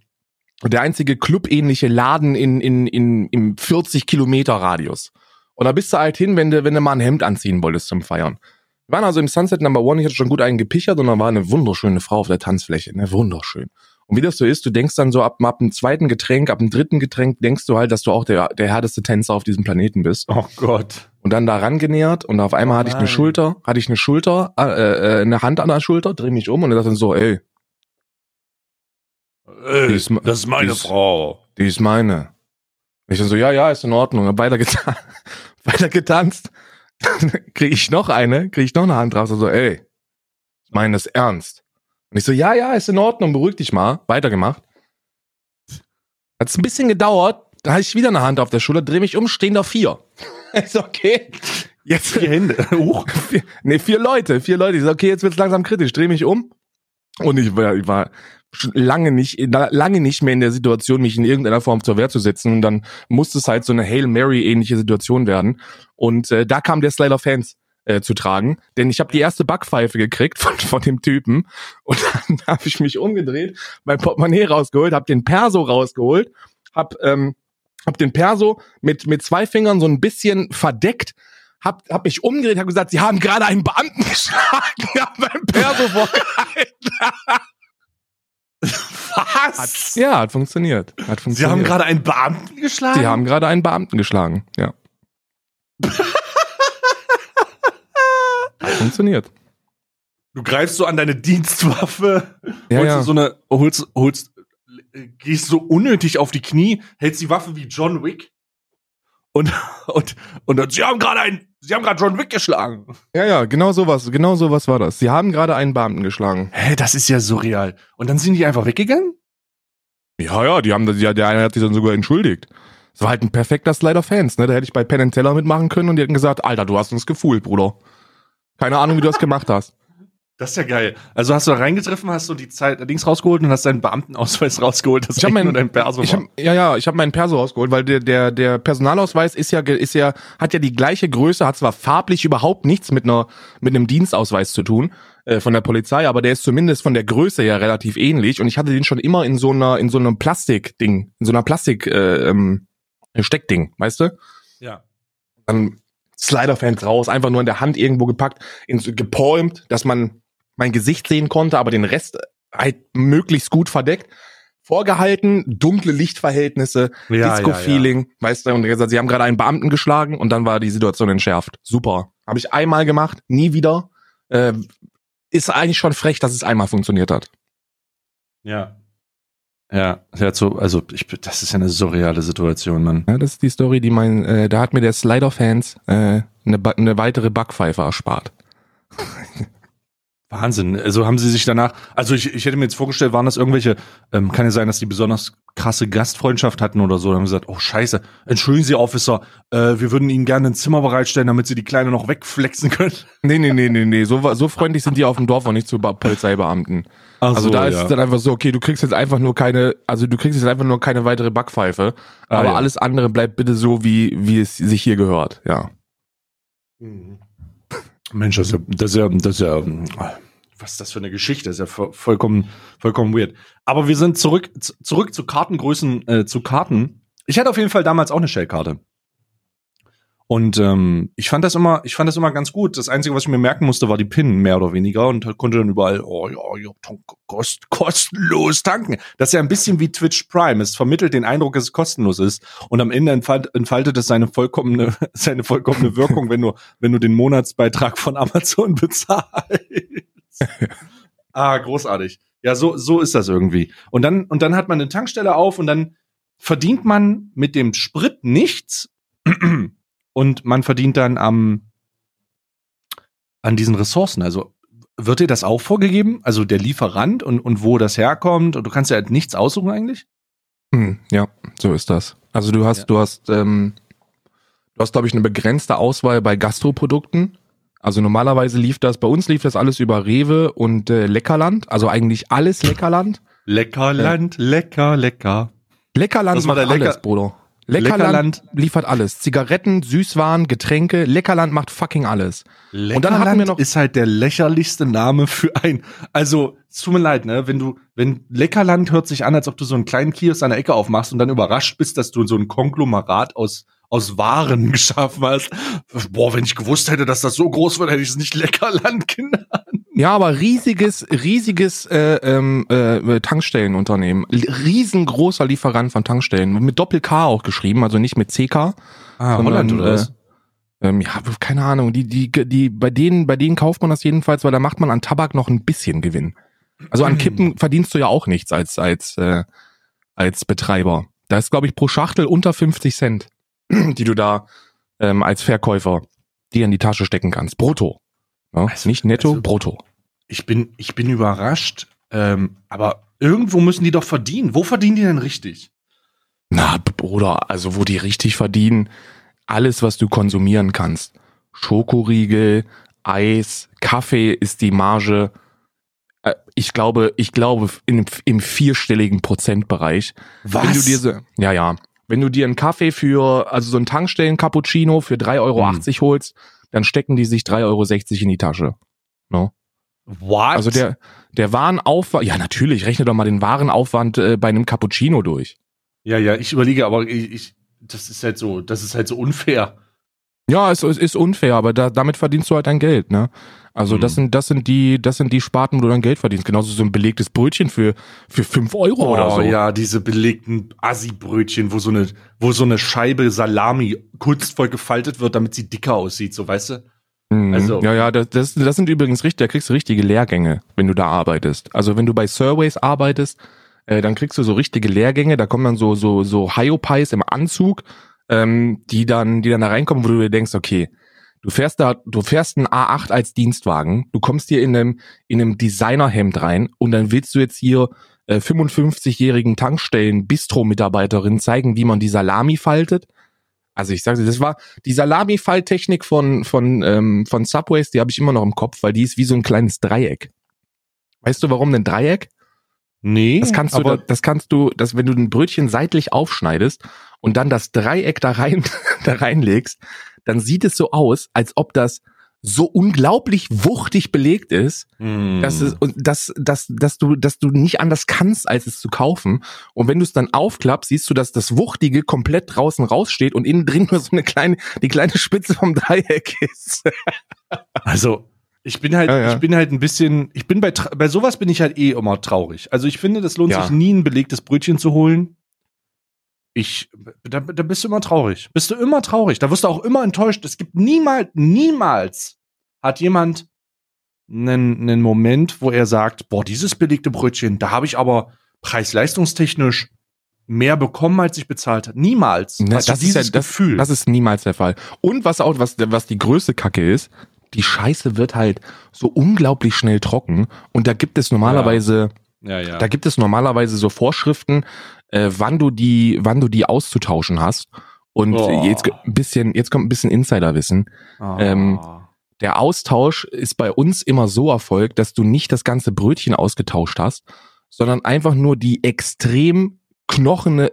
der einzige Club-ähnliche Laden in, in, in, im 40 Kilometer Radius. Und da bist du halt hin, wenn du, wenn du mal ein Hemd anziehen wolltest zum Feiern. Wir waren also im Sunset Number One, ich hatte schon gut einen gepichert und da war eine wunderschöne Frau auf der Tanzfläche, ne, wunderschön. Und wie das so ist, du denkst dann so ab, ab dem zweiten Getränk, ab dem dritten Getränk, denkst du halt, dass du auch der, der härteste Tänzer auf diesem Planeten bist. Oh Gott. Und dann da rangenähert und auf einmal Oh hatte ich eine. Schulter, hatte ich eine Schulter, äh, äh, eine Hand an der Schulter, dreh mich um und er dann so, ey, Äh, Die ist das ist meine die ist- Frau. die ist meine. Ich dann so, ja, ja, ist in Ordnung. Weiter, geta weiter getanzt. Dann krieg ich noch eine, krieg ich noch eine Hand drauf, so, ey, ich meine das ernst. Und ich so, ja, ja, ist in Ordnung, beruhig dich mal. Weitergemacht. Hat's ein bisschen gedauert, da hatte ich wieder eine Hand auf der Schulter, dreh mich um, stehen da vier. So, okay. Jetzt, Vier Hände. Huch. vier, nee, vier Leute, vier Leute. Ich so, okay, jetzt wird's langsam kritisch. Dreh mich um. Und ich war, ich war lange nicht, lange nicht mehr in der Situation, mich in irgendeiner Form zur Wehr zu setzen. Und dann musste es halt so eine Hail Mary-ähnliche Situation werden. Und äh, da kam der Slider Fans äh, zu tragen. Denn ich habe die erste Backpfeife gekriegt von, von dem Typen. Und dann habe ich mich umgedreht, mein Portemonnaie rausgeholt, habe den Perso rausgeholt, hab, ähm, hab den Perso mit, mit zwei Fingern so ein bisschen verdeckt, hab, hab mich umgedreht, hab gesagt, sie haben gerade einen Beamten geschlagen, hab mein Perso vorgehalten. Was? Ja, hat funktioniert. Hat Sie funktioniert. haben gerade einen Beamten geschlagen? Sie haben gerade einen Beamten geschlagen, ja. hat funktioniert. Du greifst so an deine Dienstwaffe, Ja, holst ja. du so eine, holst, holst, gehst so unnötig auf die Knie, hältst die Waffe wie John Wick und und und sie haben gerade einen, sie haben gerade John Wick geschlagen. Ja, ja, genau sowas, genau sowas war das. Sie haben gerade einen Beamten geschlagen. Hä, das ist ja surreal. Und dann sind die einfach weggegangen? Ja, ja, die haben das, ja, der eine hat sich dann sogar entschuldigt. Es war halt ein perfekter Slider Fans, ne? Da hätte ich bei Penn Teller mitmachen können und die hätten gesagt, Alter, du hast uns gefühlt, Bruder. Keine Ahnung, wie du das gemacht hast. Das ist ja geil. Also hast du da reingetreffen, hast du die Zeit Dings rausgeholt und hast deinen Beamtenausweis rausgeholt. Das Ich habe meinen Perso ich hab, ja ja, ich habe meinen Perso rausgeholt, weil der der der Personalausweis ist ja ist ja hat ja die gleiche Größe, hat zwar farblich überhaupt nichts mit einer mit einem Dienstausweis zu tun äh, von der Polizei, aber der ist zumindest von der Größe ja relativ ähnlich und ich hatte den schon immer in so einer in so einem Plastikding, in so einer Plastik äh, ähm, Steckding, weißt du? Ja. dann Slider-Fans raus, einfach nur in der Hand irgendwo gepackt, in, so gepalmt, dass man mein Gesicht sehen konnte, aber den Rest halt möglichst gut verdeckt. Vorgehalten, dunkle Lichtverhältnisse, Ja, Disco-Feeling, weißt du, und gesagt, sie haben gerade einen Beamten geschlagen und dann war die Situation entschärft. Super. Habe ich einmal gemacht, nie wieder. Äh, ist eigentlich schon frech, dass es einmal funktioniert hat. Ja. Ja, ja so, also ich, das ist ja eine surreale Situation, Mann. Ja, das ist die Story, die mein, äh, da hat mir der Slider-Fans äh, eine, eine weitere Backpfeife erspart. Wahnsinn. Also haben sie sich danach, also ich, ich hätte mir jetzt vorgestellt, waren das irgendwelche, ähm, kann ja sein, dass die besonders krasse Gastfreundschaft hatten oder so. Dann haben sie gesagt, oh scheiße, entschuldigen Sie, Officer, äh, wir würden Ihnen gerne ein Zimmer bereitstellen, damit Sie die Kleine noch wegflexen können. Nee, nee, nee, nee, nee. So, so freundlich sind die auf dem Dorf auch nicht zu Polizeibeamten. Ach Also so, da ist ja. es dann einfach so, okay, du kriegst jetzt einfach nur keine, also du kriegst jetzt einfach nur keine weitere Backpfeife, Ah, aber ja. alles andere bleibt bitte so, wie, wie es sich hier gehört, ja. Mensch, das ist ja, das ist ja, das ist ja, was ist das für eine Geschichte? Das ist ja vo- vollkommen, vollkommen weird. Aber wir sind zurück, zurück zu Kartengrößen, äh, zu Karten. Ich hatte auf jeden Fall damals auch eine Shellkarte. Und ähm, ich fand das immer, ich fand das immer ganz gut. Das Einzige, was ich mir merken musste, war die PIN, mehr oder weniger, und konnte dann überall, oh ja, ja kost, kostenlos tanken. Das ist ja ein bisschen wie Twitch Prime. Es vermittelt den Eindruck, dass es kostenlos ist. Und am Ende entfalt, entfaltet es seine vollkommene, seine vollkommene Wirkung, wenn du, wenn du den Monatsbeitrag von Amazon bezahlst. ah, großartig. Ja, so, so ist das irgendwie. Und dann, und dann hat man eine Tankstelle auf und dann verdient man mit dem Sprit nichts und man verdient dann am, an diesen Ressourcen. Also wird dir das auch vorgegeben? Also der Lieferant und, und wo das herkommt? Und du kannst ja halt nichts aussuchen eigentlich? Hm, ja, so ist das. Also du hast, Ja. du hast, ähm, du hast, glaube ich, eine begrenzte Auswahl bei Gastroprodukten. Also normalerweise lief das, bei uns lief das alles über Rewe und äh, Leckerland, also eigentlich alles Leckerland. Leckerland, lecker, lecker. Leckerland Das war der Lecker- alles, Bruder. Leckerland, Leckerland- liefert alles. Zigaretten, Süßwaren, Getränke. Leckerland macht fucking alles. Und dann hatten wir noch- ist halt der lächerlichste Name für ein. Also, es tut mir leid, ne? Wenn du, wenn Leckerland hört sich an, als ob du so einen kleinen Kiosk an der Ecke aufmachst und dann überrascht bist, dass du so ein Konglomerat aus aus Waren geschaffen hast. Boah, wenn ich gewusst hätte, dass das so groß wird, hätte ich es nicht Leckerland genannt. Ja, aber riesiges, riesiges äh, ähm, äh, Tankstellenunternehmen. Riesengroßer Lieferant von Tankstellen. Mit Doppel-K auch geschrieben, also nicht mit CK. Ah, sondern, äh, Ähm, ja, keine Ahnung. Die, die, die, bei denen, bei denen kauft man das jedenfalls, weil da macht man an Tabak noch ein bisschen Gewinn. Also an Kippen verdienst du ja auch nichts als, als, äh, als Betreiber. Da ist, glaube ich, pro Schachtel unter 50 Cent, die du da ähm, als Verkäufer dir in die Tasche stecken kannst. Brutto. Ja, Also- nicht netto, also- brutto. Ich bin, ich bin überrascht. Ähm, aber irgendwo müssen die doch verdienen. Wo verdienen die denn richtig? Na, Bruder, also wo die richtig verdienen, alles, was du konsumieren kannst. Schokoriegel, Eis, Kaffee ist die Marge. Äh, Ich glaube, ich glaube in, im vierstelligen Prozentbereich. Wenn du dir so, ja, ja. Wenn du dir einen Kaffee für, also so einen Tankstellen-Cappuccino für 3,80 Euro Hm. holst, dann stecken die sich 3,60 Euro in die Tasche. No? What? Also der, der Warenaufwand, ja natürlich, rechne doch mal den Warenaufwand äh, bei einem Cappuccino durch. Ja, ja, ich überlege, aber ich, ich, das ist halt so, das ist halt so unfair. Ja, es, es ist unfair, aber da, damit verdienst du halt dein Geld, ne? Also das Mhm. sind das sind die das sind die Sparten, wo du dein Geld verdienst. Genauso so ein belegtes Brötchen für für fünf Euro oder so. Oh ja, diese belegten Assi-Brötchen, wo so eine, wo so eine Scheibe Salami kunstvoll gefaltet wird, damit sie dicker aussieht, so weißt du? Mhm. Also- ja, ja, das, das, das sind übrigens richtig, da kriegst du richtige Lehrgänge, wenn du da arbeitest. Also wenn du bei Surveys arbeitest, äh, dann kriegst du so richtige Lehrgänge, da kommen dann so so so Hyopies im Anzug, ähm, die dann die dann da reinkommen, wo du dir denkst, okay, du fährst da, du fährst ein A8 als Dienstwagen, du kommst hier in einem in einem Designerhemd rein und dann willst du jetzt hier äh, 55-jährigen Tankstellen Bistro-Mitarbeiterin zeigen, wie man die Salami faltet. Also ich sage dir, das war die Salami-Falltechnik von von ähm, von Subways, die habe ich immer noch im Kopf, weil die ist wie so ein kleines Dreieck. Weißt du, warum ein Dreieck? Nee, Das kannst du, das kannst du, das, wenn du ein Brötchen seitlich aufschneidest und dann das Dreieck da rein, da reinlegst, dann sieht es so aus, als ob das so unglaublich wuchtig belegt ist, Hm. dass es, und dass, dass, dass du, dass du nicht anders kannst, als es zu kaufen. Und wenn du es dann aufklappst, siehst du, dass das Wuchtige komplett draußen raussteht und innen drin nur so eine kleine, die kleine Spitze vom Dreieck ist. Also, ich bin halt, Ja, ja. ich bin halt ein bisschen, ich bin bei, bei sowas bin ich halt eh immer traurig. Also ich finde, das lohnt Ja. sich nie, ein belegtes Brötchen zu holen. Ich, da, da bist du immer traurig. Bist du immer traurig. Da wirst du auch immer enttäuscht. Es gibt niemals, niemals hat jemand einen, einen Moment, wo er sagt, boah, dieses belegte Brötchen, da habe ich aber preis-leistungstechnisch mehr bekommen, als ich bezahlt habe. Niemals. Ne, Hast du das ist ja das, Gefühl. das ist niemals der Fall. Und was auch, was, was die größte Kacke ist, die Scheiße wird halt so unglaublich schnell trocken und da gibt es normalerweise, ja, ja. da gibt es normalerweise so Vorschriften, äh, wann du die, wann du die auszutauschen hast. Und Oh. jetzt ein bisschen, jetzt kommt ein bisschen Insiderwissen. Ah. ähm, Der Austausch ist bei uns immer so erfolgt, dass du nicht das ganze Brötchen ausgetauscht hast, sondern einfach nur die extrem knochene,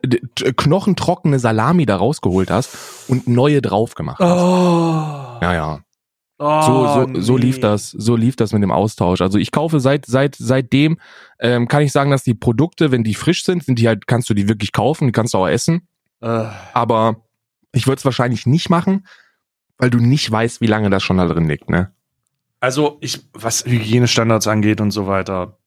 knochentrockene Salami da rausgeholt hast und neue drauf gemacht hast. Oh. Ja, ja. Oh, So, so, so nee. lief das, so lief das mit dem Austausch. Also ich kaufe seit, seit, seitdem, ähm, kann ich sagen, dass die Produkte, wenn die frisch sind, sind die halt, kannst du die wirklich kaufen, die kannst du auch essen. Äh, Aber ich würde es wahrscheinlich nicht machen, weil du nicht weißt, wie lange das schon da drin liegt, ne? also ich, was Hygienestandards angeht und so weiter.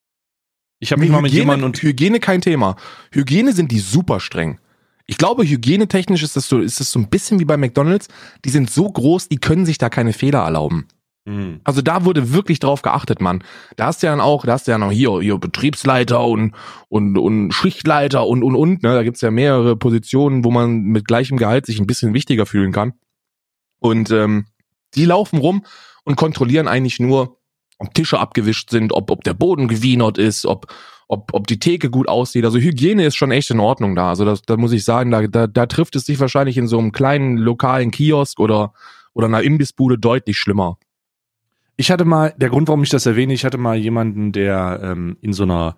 Ich habe mich mal mit jemandem und Hygiene kein Thema. Hygiene sind die super streng. Ich glaube, hygienetechnisch ist das so, ist das so ein bisschen wie bei McDonalds. Die sind so groß, die können sich da keine Fehler erlauben. Hm. Also da wurde wirklich drauf geachtet, Mann. Da hast du ja dann auch, da hast du ja noch hier, hier Betriebsleiter und, und, und Schichtleiter und, und, und, ne? Da gibt's ja mehrere Positionen, wo man mit gleichem Gehalt sich ein bisschen wichtiger fühlen kann. Und ähm, die laufen rum und kontrollieren eigentlich nur, ob Tische abgewischt sind, ob, ob der Boden gewienert ist, ob, ob, ob die Theke gut aussieht. Also Hygiene ist schon echt in Ordnung da. Also das, da muss ich sagen, da, da, da trifft es sich wahrscheinlich in so einem kleinen lokalen Kiosk oder, oder einer Imbissbude deutlich schlimmer. Ich hatte mal, der Grund, warum ich das erwähne, ich hatte mal jemanden, der ähm, in so einer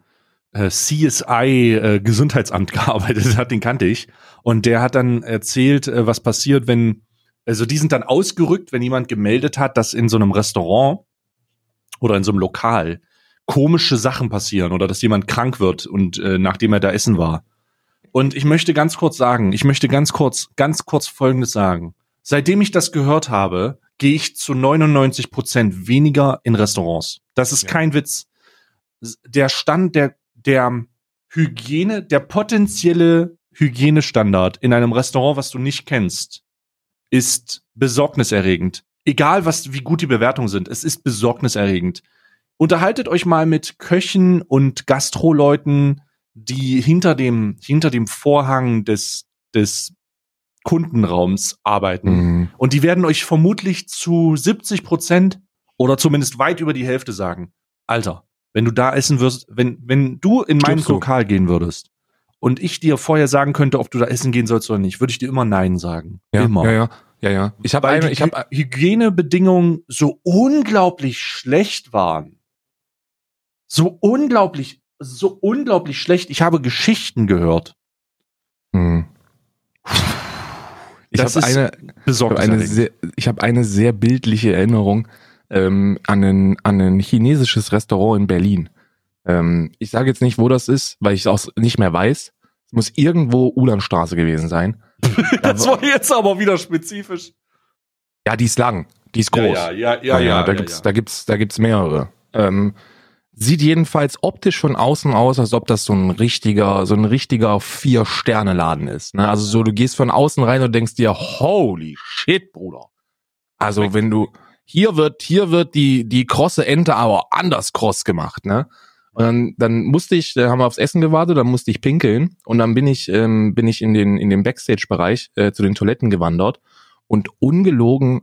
äh, CSI äh, Gesundheitsamt gearbeitet hat, den kannte ich. Und der hat dann erzählt, äh, was passiert, wenn, also die sind dann ausgerückt, wenn jemand gemeldet hat, dass in so einem Restaurant oder in so einem Lokal komische Sachen passieren oder dass jemand krank wird und äh, nachdem er da essen war. Und ich möchte ganz kurz sagen, ich möchte ganz kurz, ganz kurz Folgendes sagen. Seitdem ich das gehört habe, gehe ich zu 99 Prozent weniger in Restaurants. Das ist Ja. kein Witz. Der Stand der, der Hygiene, der potenzielle Hygienestandard in einem Restaurant, was du nicht kennst, ist besorgniserregend. Egal was, wie gut die Bewertungen sind, es ist besorgniserregend. Unterhaltet euch mal mit Köchen und Gastroleuten, die hinter dem, hinter dem Vorhang des, des Kundenraums arbeiten. Mhm. Und die werden euch vermutlich zu 70 Prozent oder zumindest weit über die Hälfte sagen, Alter, wenn du da essen wirst, wenn, wenn du in mein. Lokal gehen würdest und ich dir vorher sagen könnte, ob du da essen gehen sollst oder nicht, würde ich dir immer Nein sagen. Ja, immer. ja, ja, ja, ja. Ich habe ich habe Hy- Hygienebedingungen so unglaublich schlecht waren. So unglaublich, so unglaublich schlecht. Ich habe Geschichten gehört. Hm. Ich habe eine, sehr, ich habe eine sehr bildliche Erinnerung ähm, an ein an ein chinesisches Restaurant in Berlin. Ähm, ich sage jetzt nicht, wo das ist, weil ich es auch nicht mehr weiß. Es muss irgendwo Ulanstraße gewesen sein. das war jetzt aber wieder spezifisch. Ja, die ist lang, die ist groß. Ja, ja, ja, ja, ja, da ja, gibt's, ja. da gibt's, da gibt's mehrere. Ähm, sieht jedenfalls optisch von außen aus, als ob das so ein richtiger, so ein richtiger Vier-Sterne-Laden ist. Ne? Also so, du gehst von außen rein und denkst dir, holy shit, Bruder. Also wenn du, hier wird, hier wird die, die krosse Ente aber anders kross gemacht, ne? Und dann, dann musste ich, da haben wir aufs Essen gewartet, dann musste ich pinkeln und dann bin ich, ähm, bin ich in den, in den Backstage-Bereich äh, zu den Toiletten gewandert und ungelogen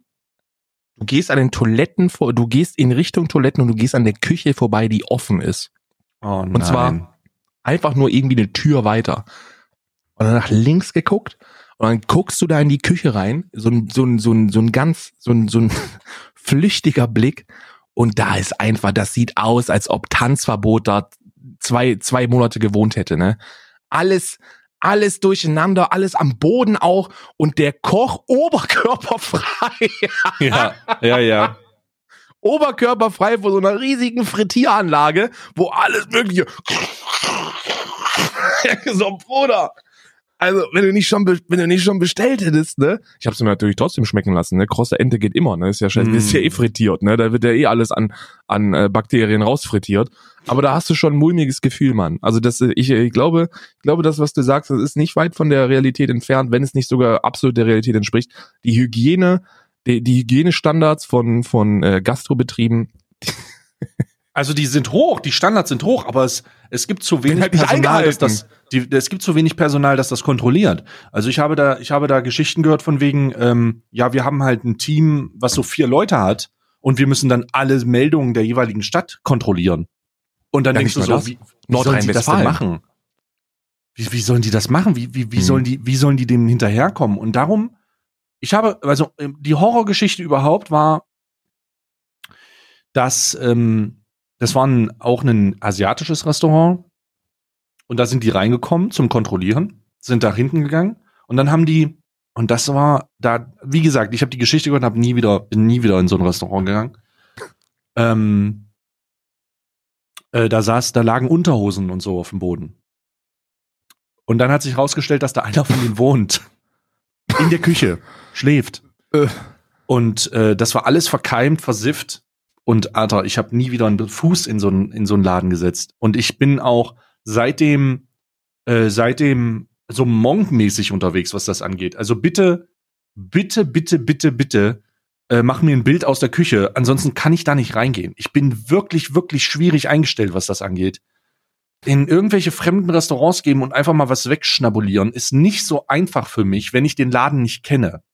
Du gehst an den Toiletten vor, du gehst in Richtung Toiletten und du gehst an der Küche vorbei, die offen ist. Oh nein. Und zwar- Einfach nur irgendwie eine Tür weiter. Und dann nach links geguckt Und dann guckst du da in die Küche rein, so ein, so ein, so ein, so ein ganz, so ein, so ein flüchtiger Blick. Und da ist einfach, das sieht aus, als ob Tanzverbot da zwei, zwei Monate gewohnt hätte, ne? Alles, alles durcheinander, alles am Boden auch und der Koch oberkörperfrei. Ja, ja, ja. oberkörperfrei vor so einer riesigen Frittieranlage, wo alles mögliche so Bruder. Also, wenn du nicht schon, wenn du nicht schon bestellt hättest, ne? Ich hab's mir natürlich trotzdem schmecken lassen, ne? Krosse Ente geht immer, ne? Ist ja scheiße, Mm. ist ja eh frittiert, ne? Da wird ja eh alles an, an äh, Bakterien rausfrittiert. Aber da hast du schon ein mulmiges Gefühl, Mann. Also das, äh, ich, ich glaube, ich glaube, das, was du sagst, das ist nicht weit von der Realität entfernt, wenn es nicht sogar absolut der Realität entspricht. Die Hygiene, die, die Hygienestandards von, von äh, Gastrobetrieben, Also die sind hoch, die Standards sind hoch, aber es, es gibt zu wenig halt Personal, dass das, die, es gibt zu wenig Personal, das das kontrolliert. Also ich habe da, ich habe da Geschichten gehört von wegen, ähm, ja, wir haben halt ein Team, was so vier Leute hat und wir müssen dann alle Meldungen der jeweiligen Stadt kontrollieren. Und dann Ja, denkst du so, das. wie, wie sollen die das denn machen? Wie, wie sollen die das machen? Wie, wie, wie Hm. sollen die, wie sollen die dem hinterherkommen? Und darum, ich habe, also ähm, die Horrorgeschichte überhaupt war, dass ähm, das war ein, auch ein asiatisches Restaurant und da sind die reingekommen zum Kontrollieren, sind da hinten gegangen und dann haben die und das war da, wie gesagt, ich habe die Geschichte gehört, habe nie wieder, bin nie wieder in so ein Restaurant gegangen. Ähm, äh, da saß, da lagen Unterhosen und so auf dem Boden. Und dann hat sich rausgestellt, dass da einer von denen wohnt. In der Küche. Schläft. Äh. Und äh, das war alles verkeimt, versifft. Und Alter, ich habe nie wieder einen Fuß in so einen in so einen Laden gesetzt. Und ich bin auch seitdem äh, seitdem so monkmäßig unterwegs, was das angeht. Also bitte, bitte, bitte, bitte, bitte, äh, mach mir ein Bild aus der Küche. Ansonsten kann ich da nicht reingehen. Ich bin wirklich, wirklich schwierig eingestellt, was das angeht. In irgendwelche fremden Restaurants gehen und einfach mal was wegschnabulieren, ist nicht so einfach für mich, wenn ich den Laden nicht kenne.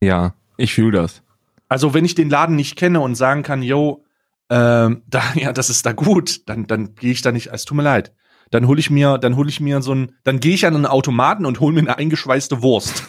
ja, ich fühle das. Also wenn ich den Laden nicht kenne und sagen kann, yo, ähm, da, ja, das ist da gut, dann, dann gehe ich da nicht, es tut mir leid. Dann hole ich mir, dann hole ich mir so ein, dann gehe ich an einen Automaten und hole mir eine eingeschweißte Wurst.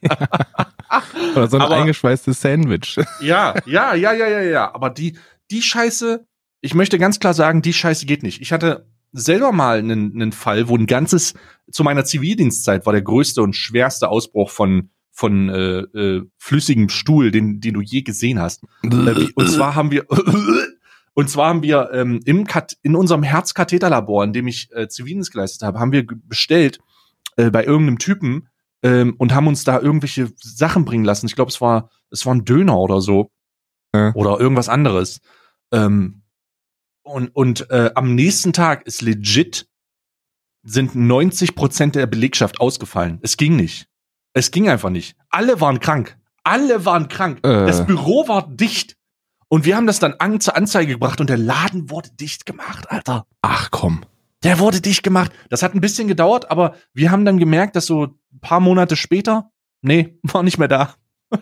Oder so ein Aber- eingeschweißtes Sandwich. Ja, ja, ja, ja, ja, ja. Aber die, die Scheiße, ich möchte ganz klar sagen, die Scheiße geht nicht. Ich hatte selber mal einen, einen Fall, wo ein ganzes, zu meiner Zivildienstzeit war der größte und schwerste Ausbruch von, von äh, äh, flüssigem Stuhl, den, den du je gesehen hast. Äh, und zwar haben wir, und zwar haben wir ähm, im Kat in unserem Herzkatheterlabor, in dem ich äh, Zivildienst geleistet habe, haben wir bestellt äh, bei irgendeinem Typen ähm, und haben uns da irgendwelche Sachen bringen lassen. Ich glaube, es war, es war ein Döner oder so Ja. oder irgendwas anderes. Ähm, und und äh, am nächsten Tag ist legit sind 90 Prozent der Belegschaft ausgefallen. Es ging nicht. Es ging einfach nicht. Alle waren krank. Alle waren krank. Äh. Das Büro war dicht. Und wir haben das dann an, zur Anzeige gebracht und der Laden wurde dicht gemacht, Alter. Ach komm. Der wurde dicht gemacht. Das hat ein bisschen gedauert, aber wir haben dann gemerkt, dass so ein paar Monate später, nee, war nicht mehr da.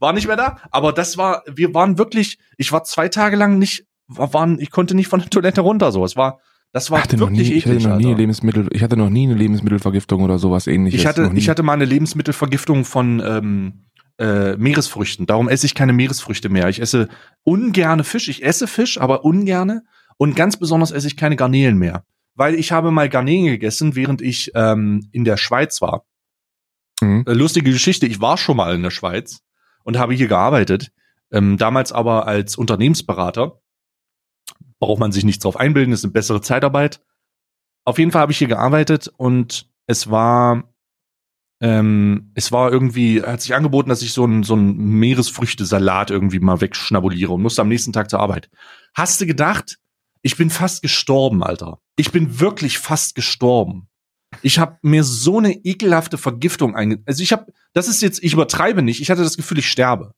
war nicht mehr da. Aber das war, wir waren wirklich, ich war zwei Tage lang nicht, war- waren, ich konnte nicht von der Toilette runter, so. Es war, das Ich war hatte noch wirklich nie, ich hatte eklig, noch nie Alter. Lebensmittel, ich hatte noch nie eine Lebensmittelvergiftung oder sowas ähnliches. Ich hatte, ich hatte mal eine Lebensmittelvergiftung von ähm, äh, Meeresfrüchten. Darum esse ich keine Meeresfrüchte mehr. Ich esse ungerne Fisch. Ich esse Fisch, aber ungerne. Und ganz besonders esse ich keine Garnelen mehr. Weil ich habe mal Garnelen gegessen, während ich ähm, in der Schweiz war. Mhm. Äh, Lustige Geschichte, ich war schon mal in der Schweiz und habe hier gearbeitet. Ähm, damals aber als Unternehmensberater. Braucht man sich nichts drauf einbilden, ist eine bessere Zeitarbeit. Auf jeden Fall habe ich hier gearbeitet und es war ähm, es war irgendwie, hat sich angeboten, dass ich so ein so ein Meeresfrüchtesalat irgendwie mal wegschnabuliere und musste am nächsten Tag zur Arbeit. Hast du gedacht, ich bin fast gestorben, Alter. Ich bin wirklich fast gestorben. Ich habe mir so eine ekelhafte Vergiftung einge... Also ich habe, das ist jetzt, ich übertreibe nicht, ich hatte das Gefühl, ich sterbe.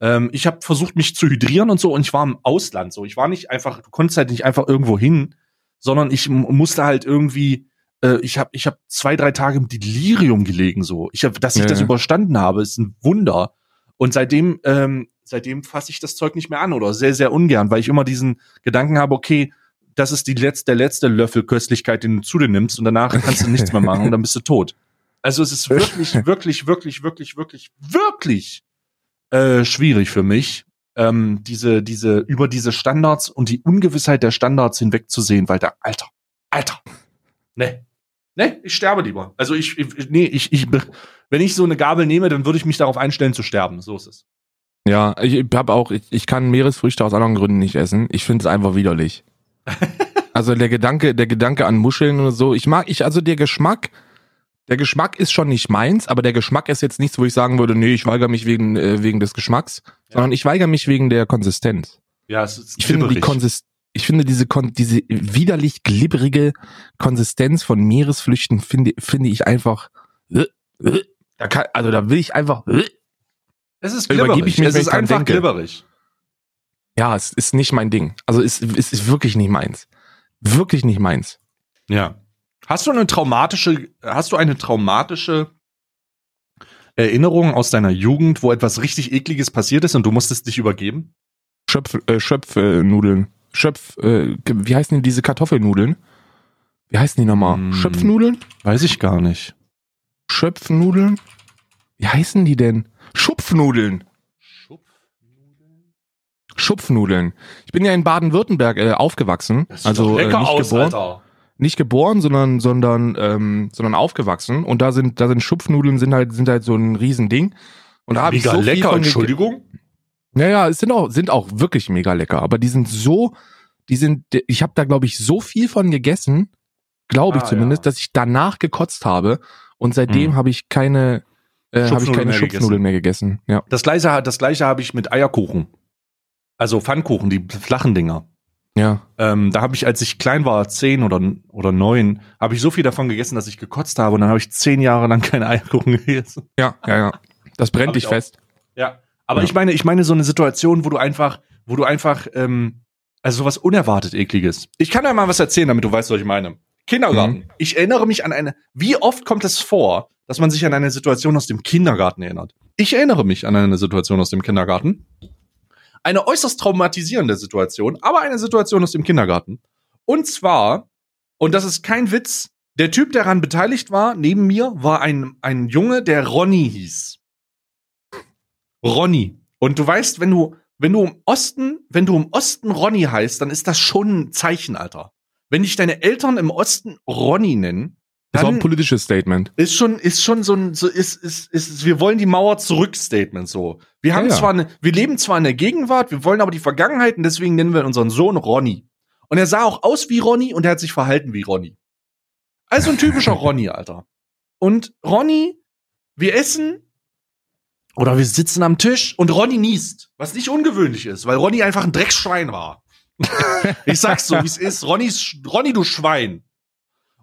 Ähm, ich habe versucht, mich zu hydrieren und so und ich war im Ausland so. Ich war nicht einfach, du konntest halt nicht einfach irgendwo hin, sondern ich musste halt irgendwie, äh, ich habe ich hab zwei, drei Tage im Delirium gelegen so. Ich hab, dass ich Ja, das überstanden habe, ist ein Wunder. Und seitdem, ähm, seitdem fasse ich das Zeug nicht mehr an oder sehr, sehr ungern, weil ich immer diesen Gedanken habe, okay, das ist die letzte, der letzte Löffel Köstlichkeit, den du zu dir nimmst und danach kannst du nichts mehr machen und dann bist du tot. Also es ist wirklich, wirklich, wirklich, wirklich, wirklich, wirklich äh, schwierig für mich, ähm, diese, diese, über diese Standards und die Ungewissheit der Standards hinwegzusehen, weil da, Alter, Alter, ne, ne, ich sterbe lieber. Also ich, ich nee, ich, ich, wenn ich so eine Gabel nehme, dann würde ich mich darauf einstellen zu sterben. So ist es. Ja, ich habe auch, ich, ich kann Meeresfrüchte aus anderen Gründen nicht essen. Ich finde es einfach widerlich. also der Gedanke, der Gedanke an Muscheln oder so, ich mag, ich, also der Geschmack, der Geschmack ist schon nicht meins, aber der Geschmack ist jetzt nichts, wo ich sagen würde, nee, ich weigere mich wegen, äh, wegen des Geschmacks, sondern ich weigere mich wegen der Konsistenz. Ja, es ist Ich finde die glibberig. Konsist ich finde diese Kon diese widerlich glibberige Konsistenz von Meeresflüchten finde finde ich einfach äh, äh, da kann, also da will ich einfach äh. Es ist glibberig. ich mich, es ist einfach denke. glibberig. ja, es ist nicht mein Ding. Also es, es ist wirklich nicht meins. Wirklich nicht meins. Ja. Hast du eine traumatische, hast du eine traumatische Erinnerung aus deiner Jugend, wo etwas richtig ekliges passiert ist und du musstest dich übergeben? Schöpf äh, Schöpfnudeln. Äh, Nudeln. Schöpf äh, wie heißen denn diese Kartoffelnudeln? Wie heißen die nochmal? Hm. Schöpfnudeln? Weiß ich gar nicht. Schöpfnudeln? Wie heißen die denn? Schupfnudeln. Schupfnudeln. Ich bin ja in Baden-Württemberg äh, aufgewachsen, also äh, nicht geboren, Alter. Nicht geboren, sondern sondern ähm, sondern aufgewachsen. Und da sind da sind Schupfnudeln sind halt sind halt so ein Riesending. Und da habe ich so viel lecker, Entschuldigung. Ja, ja, es sind auch sind auch wirklich mega lecker, aber die sind so, die sind, ich habe da glaube ich so viel von gegessen, glaube ich Ah, zumindest, ja. dass ich danach gekotzt habe und seitdem Mhm. habe ich keine äh, habe ich Schupfnudeln keine mehr Schupfnudeln mehr gegessen. Ja. Das gleiche, das gleiche habe ich mit Eierkuchen. Also Pfannkuchen, die flachen Dinger. Ja. Ähm, da habe ich, als ich klein war, zehn oder, oder neun, habe ich so viel davon gegessen, dass ich gekotzt habe und dann habe ich zehn Jahre lang keine Eierkuchen gegessen. Ja, ja, ja. Das brennt Hab dich ich auch. fest. Ja. Aber Ja. ich meine, ich meine so eine Situation, wo du einfach, wo du einfach, ähm, also sowas unerwartet ekliges. Ich kann dir mal was erzählen, damit du weißt, was ich meine. Kindergarten. Mhm. Ich erinnere mich an eine, wie oft kommt es vor, dass man sich an eine Situation aus dem Kindergarten erinnert? Ich erinnere mich an eine Situation aus dem Kindergarten. Eine äußerst traumatisierende Situation, aber eine Situation aus dem Kindergarten. Und zwar, und das ist kein Witz, der Typ, der daran beteiligt war, neben mir, war ein, ein Junge, der Ronny hieß. Ronny. Und du weißt, wenn du, wenn du im Osten, wenn du im Osten Ronny heißt, dann ist das schon ein Zeichen, Alter. Wenn dich deine Eltern im Osten Ronny nennen, Das war ein dann politisches Statement. ist schon, ist schon so ein, so ist, ist, ist, wir wollen die Mauer zurück Statement so. Wir haben Ja, ja. zwar eine, wir leben zwar in der Gegenwart, wir wollen aber die Vergangenheit und deswegen nennen wir unseren Sohn Ronny. Und er sah auch aus wie Ronny und er hat sich verhalten wie Ronny. Also ein typischer Ronny, Alter. Und Ronny, wir essen oder wir sitzen am Tisch und Ronny niest, was nicht ungewöhnlich ist, weil Ronny einfach ein Drecksschwein war. ich sag's so, wie es ist. Ronny, Ronny, du Schwein.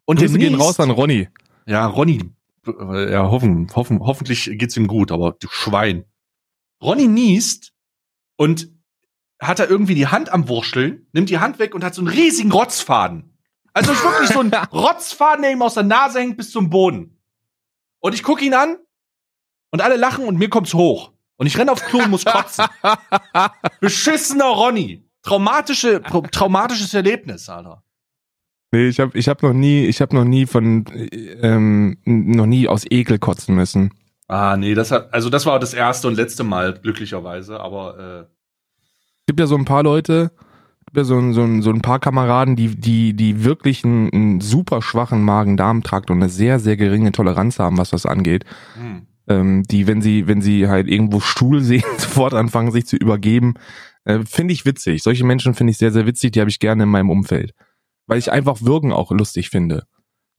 Und Grüße gehen niest- raus an Ronny. ja, Ronny, ja, hoffen, hoffen, hoffentlich geht's ihm gut, aber du Schwein. Ronny niest und hat er irgendwie die Hand am Wurschteln, nimmt die Hand weg und hat so einen riesigen Rotzfaden. Also ist wirklich so ein Rotzfaden, der ihm aus der Nase hängt bis zum Boden. Und ich gucke ihn an und alle lachen und mir kommt's hoch. Und ich renne aufs Klo und muss kotzen. Beschissener Ronny. Traumatische, traumatisches Erlebnis, Alter. Nee, ich habe ich hab noch nie, ich habe noch nie von äh, ähm, noch nie aus Ekel kotzen müssen. Ah, nee, das hat, also das war das erste und letzte Mal, glücklicherweise, aber äh, gibt ja so ein paar Leute, gibt ja so, ein- so, so ein paar Kameraden, die, die, die wirklich einen, einen super schwachen Magen-Darm-Trakt und eine sehr, sehr geringe Toleranz haben, was das angeht. hm. Ähm, die, wenn sie, wenn sie halt irgendwo Stuhl sehen, sofort anfangen, sich zu übergeben. Äh, finde ich witzig. Solche Menschen finde ich sehr, sehr witzig, die habe ich gerne in meinem Umfeld. Weil ich einfach Würgen auch lustig finde.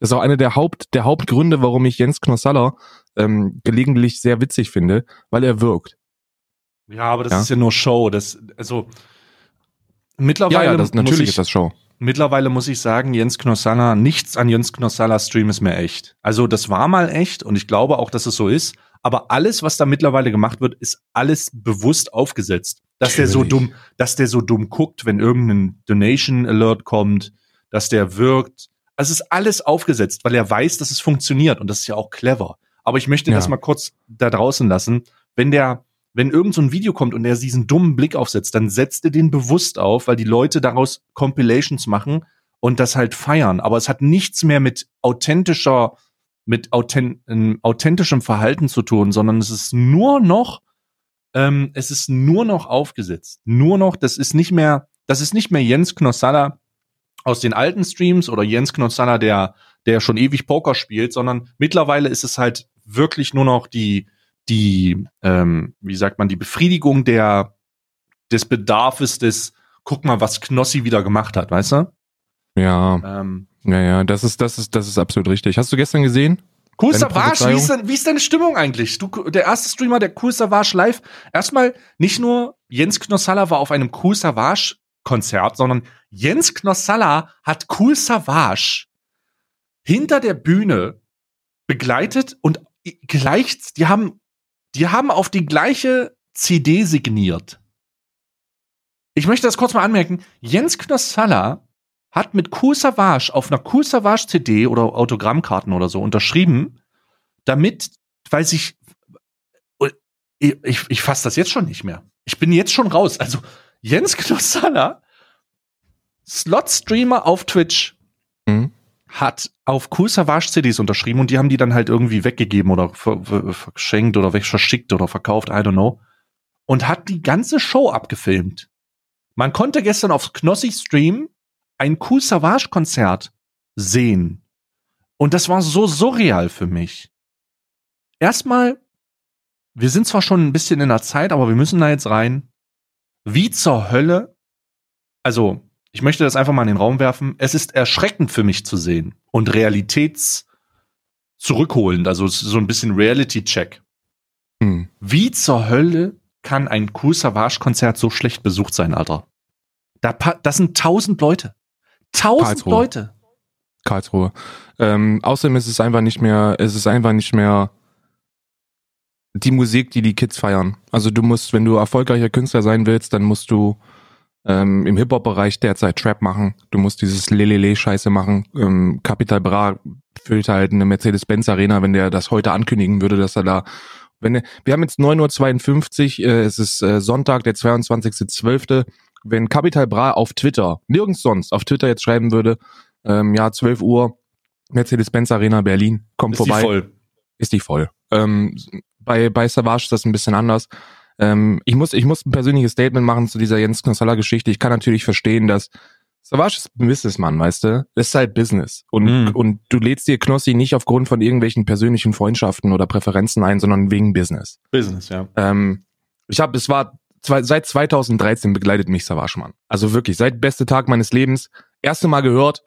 Das ist auch einer der Haupt, der Hauptgründe, warum ich Jens Knossaller ähm, gelegentlich sehr witzig finde, weil er wirkt. Ja, aber das Ja. ist ja nur Show. Das, also mittlerweile, Ja, ja, das, natürlich ich, ist das Show. mittlerweile muss ich sagen, Jens Knossalla, nichts an Jens Knossalla Stream ist mehr echt. Also das war mal echt und ich glaube auch, dass es so ist. Aber alles, was da mittlerweile gemacht wird, ist alles bewusst aufgesetzt. Dass der so Natürlich. dumm, dass der so dumm guckt, wenn irgendein Donation Alert kommt, dass der wirkt. Also es ist alles aufgesetzt, weil er weiß, dass es funktioniert und das ist ja auch clever. Aber ich möchte Ja. das mal kurz da draußen lassen. Wenn der, wenn irgend so ein Video kommt und der diesen dummen Blick aufsetzt, dann setzt er den bewusst auf, weil die Leute daraus Compilations machen und das halt feiern. Aber es hat nichts mehr mit authentischer mit authent ähm, authentischem Verhalten zu tun, sondern es ist nur noch, ähm, es ist nur noch aufgesetzt. Nur noch, das ist nicht mehr, das ist nicht mehr Jens Knossalla aus den alten Streams oder Jens Knossalla, der, der schon ewig Poker spielt, sondern mittlerweile ist es halt wirklich nur noch die, die, ähm, wie sagt man, die Befriedigung der, des Bedarfes des, guck mal, was Knossi wieder gemacht hat, weißt du? Ja, Ähm, ja, ja, das ist, das ist, das ist absolut richtig. Hast du gestern gesehen? Cool Savage, wie ist, denn, wie ist deine Stimmung eigentlich? Du, der erste Streamer, der Cool Savage live. Erstmal, nicht nur Jens Knossalla war auf einem Cool Savage Konzert, sondern Jens Knossalla hat Cool Savage hinter der Bühne begleitet und gleich, die haben, die haben auf die gleiche CD signiert. Ich möchte das kurz mal anmerken. Jens Knossalla hat mit Cool Savage auf einer Cool Savage CD oder Autogrammkarten oder so unterschrieben, damit, weil sich, ich, ich, ich fasse das jetzt schon nicht mehr. Ich bin jetzt schon raus. Also Jens Knossalla, Slot-Streamer auf Twitch, Mhm. hat auf Cool Savage CDs unterschrieben und die haben die dann halt irgendwie weggegeben oder ver ver verschenkt oder verschickt oder verkauft, I don't know. Und hat die ganze Show abgefilmt. Man konnte gestern auf Knossi Stream ein Cool Savage Konzert sehen. Und das war so surreal für mich. Erstmal, wir sind zwar schon ein bisschen in der Zeit, aber wir müssen da jetzt rein. Wie zur Hölle? Also, ich möchte das einfach mal in den Raum werfen. Es ist erschreckend für mich zu sehen und realitäts zurückholend, also ist so ein bisschen Reality-Check. Hm. Wie zur Hölle kann ein Cool Savage Konzert so schlecht besucht sein, Alter? Da, das sind tausend Leute. Tausend Karlsruhe. Leute. Karlsruhe. Ähm, außerdem ist es einfach nicht mehr, es ist einfach nicht mehr die Musik, die die Kids feiern. Also du musst, wenn du erfolgreicher Künstler sein willst, dann musst du ähm, im Hip-Hop-Bereich derzeit Trap machen. Du musst dieses Lelele-Scheiße machen. Ähm, Capital Bra füllt halt eine Mercedes-Benz-Arena, wenn der das heute ankündigen würde, dass er da wenn wir haben jetzt 9.52 Uhr, äh, es ist äh, Sonntag, der 22.12. Wenn Capital Bra auf Twitter, nirgends sonst, auf Twitter jetzt schreiben würde, ähm, ja, 12 Uhr, Mercedes-Benz Arena Berlin, kommt Ist die vorbei voll. ist die voll. Ähm, bei, bei Savage ist das ein bisschen anders. Ähm, ich, muss, ich muss ein persönliches Statement machen zu dieser Jens Knossalla-Geschichte. Ich kann natürlich verstehen, dass Savage ist ein Businessmann, weißt du? Das ist halt Business. Und, Mhm. und du lädst dir Knossi nicht aufgrund von irgendwelchen persönlichen Freundschaften oder Präferenzen ein, sondern wegen Business. Business, ja. Ähm, ich habe, es war zwei, seit 2013 begleitet mich Savage, Mann. Also wirklich, seit beste Tag meines Lebens. Erste Mal gehört.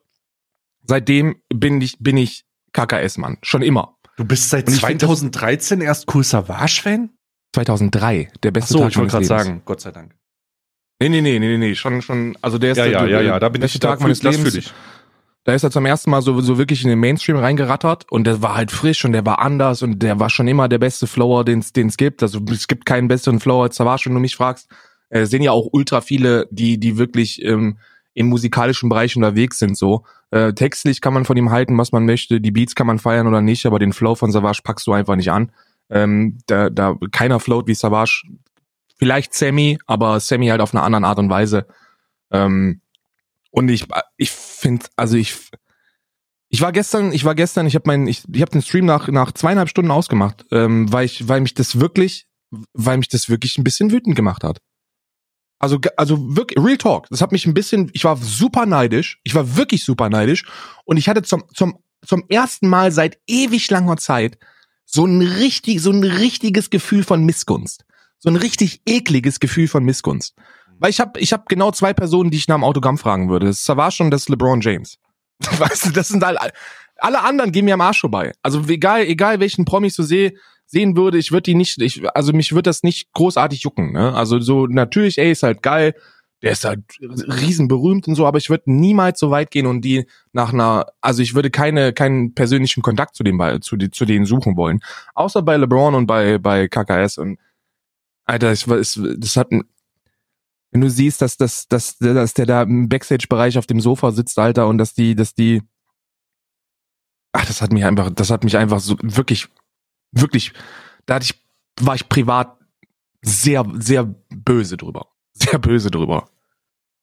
Seitdem bin ich, bin ich KKS, Mann. Schon immer. Du bist seit Und ich find das- 2013 erst Cool Savage-Fan? 2003, der Ach beste so, Tag ich wollte gerade sagen, Gott sei Dank. Nee, nee, nee, nee, nee, nee, schon, schon, also der ist Ja, der, ja, ja, ja, da bin ich, Tag meines das Lebens. fühle ich. Da ist er zum ersten Mal so, so wirklich in den Mainstream reingerattert und der war halt frisch und der war anders und der war schon immer der beste Flower, den es gibt. Also es gibt keinen besseren Flower als Savage, wenn du mich fragst. Äh, sehen ja auch ultra viele, die, die wirklich ähm, im musikalischen Bereich unterwegs sind. So äh, textlich kann man von ihm halten, was man möchte. Die Beats kann man feiern oder nicht, aber den Flow von Savage packst du einfach nicht an. Ähm, da, da keiner float wie Savage. Vielleicht Sammy, aber Sammy halt auf eine andere Art und Weise. Ähm, und ich, ich finde, also ich, ich war gestern, ich war gestern, ich habe meinen, ich, ich habe den Stream nach nach zweieinhalb Stunden ausgemacht, ähm, weil ich, weil mich das wirklich, weil mich das wirklich ein bisschen wütend gemacht hat. Also, also wirklich, Real Talk. Das hat mich ein bisschen, ich war super neidisch. Ich war wirklich super neidisch. Und ich hatte zum, zum, zum ersten Mal seit ewig langer Zeit so ein richtig, so ein richtiges Gefühl von Missgunst. So ein richtig ekliges Gefühl von Missgunst. Weil ich habe ich hab genau zwei Personen, die ich nach dem Autogramm fragen würde. Das Savage und das LeBron James. Weißt du, das sind alle, alle anderen gehen mir am Arsch vorbei. Also egal, egal welchen Promis du seh, sehen würde, ich würde die nicht, ich, also mich würde das nicht großartig jucken. Ne? Also so natürlich, ey, ist halt geil, der ist halt riesen berühmt und so, aber ich würde niemals so weit gehen und die nach einer, also ich würde keine keinen persönlichen Kontakt zu dem zu, zu denen suchen wollen, außer bei LeBron und bei bei KKS und Alter, ich weiß, das hat wenn du siehst, dass dass dass, dass der da im Backstage-Bereich auf dem Sofa sitzt, Alter, und dass die, dass die, ach, das hat mich einfach, das hat mich einfach so wirklich, wirklich, da hatte ich, war ich privat sehr, sehr böse drüber, sehr böse drüber.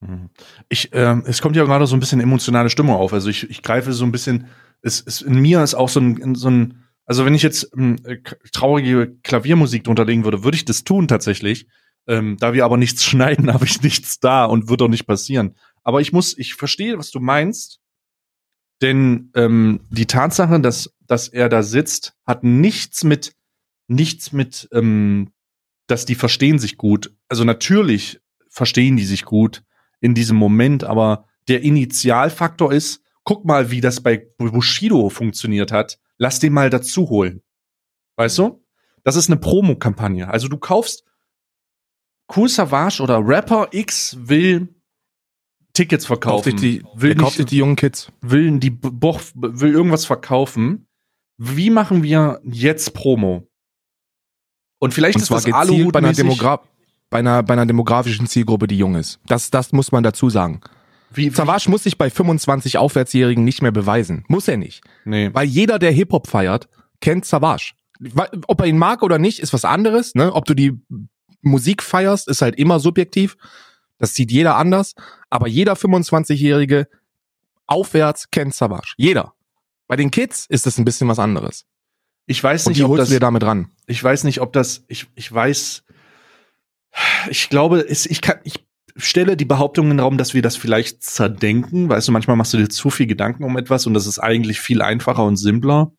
Mhm. Ich, ähm, es kommt ja gerade so ein bisschen emotionale Stimmung auf. Also ich, ich greife so ein bisschen es, es in mir ist auch so ein, so ein also wenn ich jetzt k- traurige Klaviermusik drunter legen würde, würde ich das tun tatsächlich. Ähm, da wir aber nichts schneiden, habe ich nichts da und wird auch nicht passieren. Aber ich muss, ich verstehe, was du meinst, denn ähm, die Tatsache, dass dass er da sitzt, hat nichts mit nichts mit, ähm, dass die verstehen sich gut. Also natürlich verstehen die sich gut in diesem Moment, aber der Initialfaktor ist, guck mal, wie das bei Bushido funktioniert hat. Lass den mal dazu holen. Weißt du? Das ist eine Promokampagne. Also du kaufst Cool Savage oder Rapper X will Tickets Kauft verkaufen. sich die, will kauft nicht, die jungen Kids. will die will irgendwas verkaufen. Wie machen wir jetzt Promo? Und vielleicht Und ist zwar das gezielt bei einer, Demogra bei, einer, bei einer demografischen Zielgruppe, die jung ist. Das, das muss man dazu sagen. Wie, Savage muss sich bei 25 Aufwärtsjährigen nicht mehr beweisen. Muss er nicht. nee. Weil jeder, der Hip-Hop feiert, kennt Savage. Ob er ihn mag oder nicht, ist was anderes. Ne? Ob du die Musik feierst, ist halt immer subjektiv. Das sieht jeder anders. Aber jeder 25-Jährige aufwärts kennt Savage. Jeder. Bei den Kids ist das ein bisschen was anderes. Ich weiß Und nicht, die ob holst das, du dir damit ran. ich weiß nicht, ob das, ich, ich weiß, ich glaube, es, ich kann, ich stelle die Behauptung in den Raum, dass wir das vielleicht zerdenken. Weißt du, manchmal machst du dir zu viel Gedanken um etwas und das ist eigentlich viel einfacher und simpler.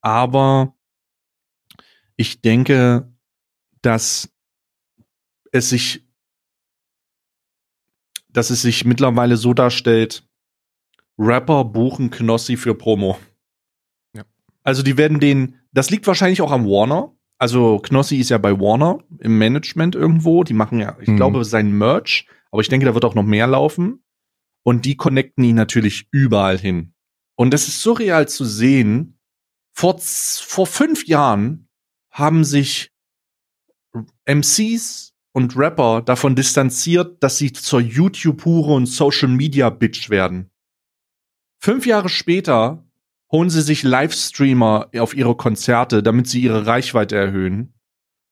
Aber ich denke, dass es sich, dass es sich mittlerweile so darstellt, Rapper buchen Knossi für Promo. Ja. Also die werden den, das liegt wahrscheinlich auch am Warner. Also Knossi ist ja bei Warner im Management irgendwo. Die machen ja, ich Mhm. glaube, sein Merch, aber ich denke, da wird auch noch mehr laufen. Und die connecten ihn natürlich überall hin. Und das ist surreal zu sehen. Vor, vor fünf Jahren haben sich MCs und Rapper davon distanziert, dass sie zur YouTube-Hure und Social-Media-Bitch werden. Fünf Jahre später holen sie sich Livestreamer auf ihre Konzerte, damit sie ihre Reichweite erhöhen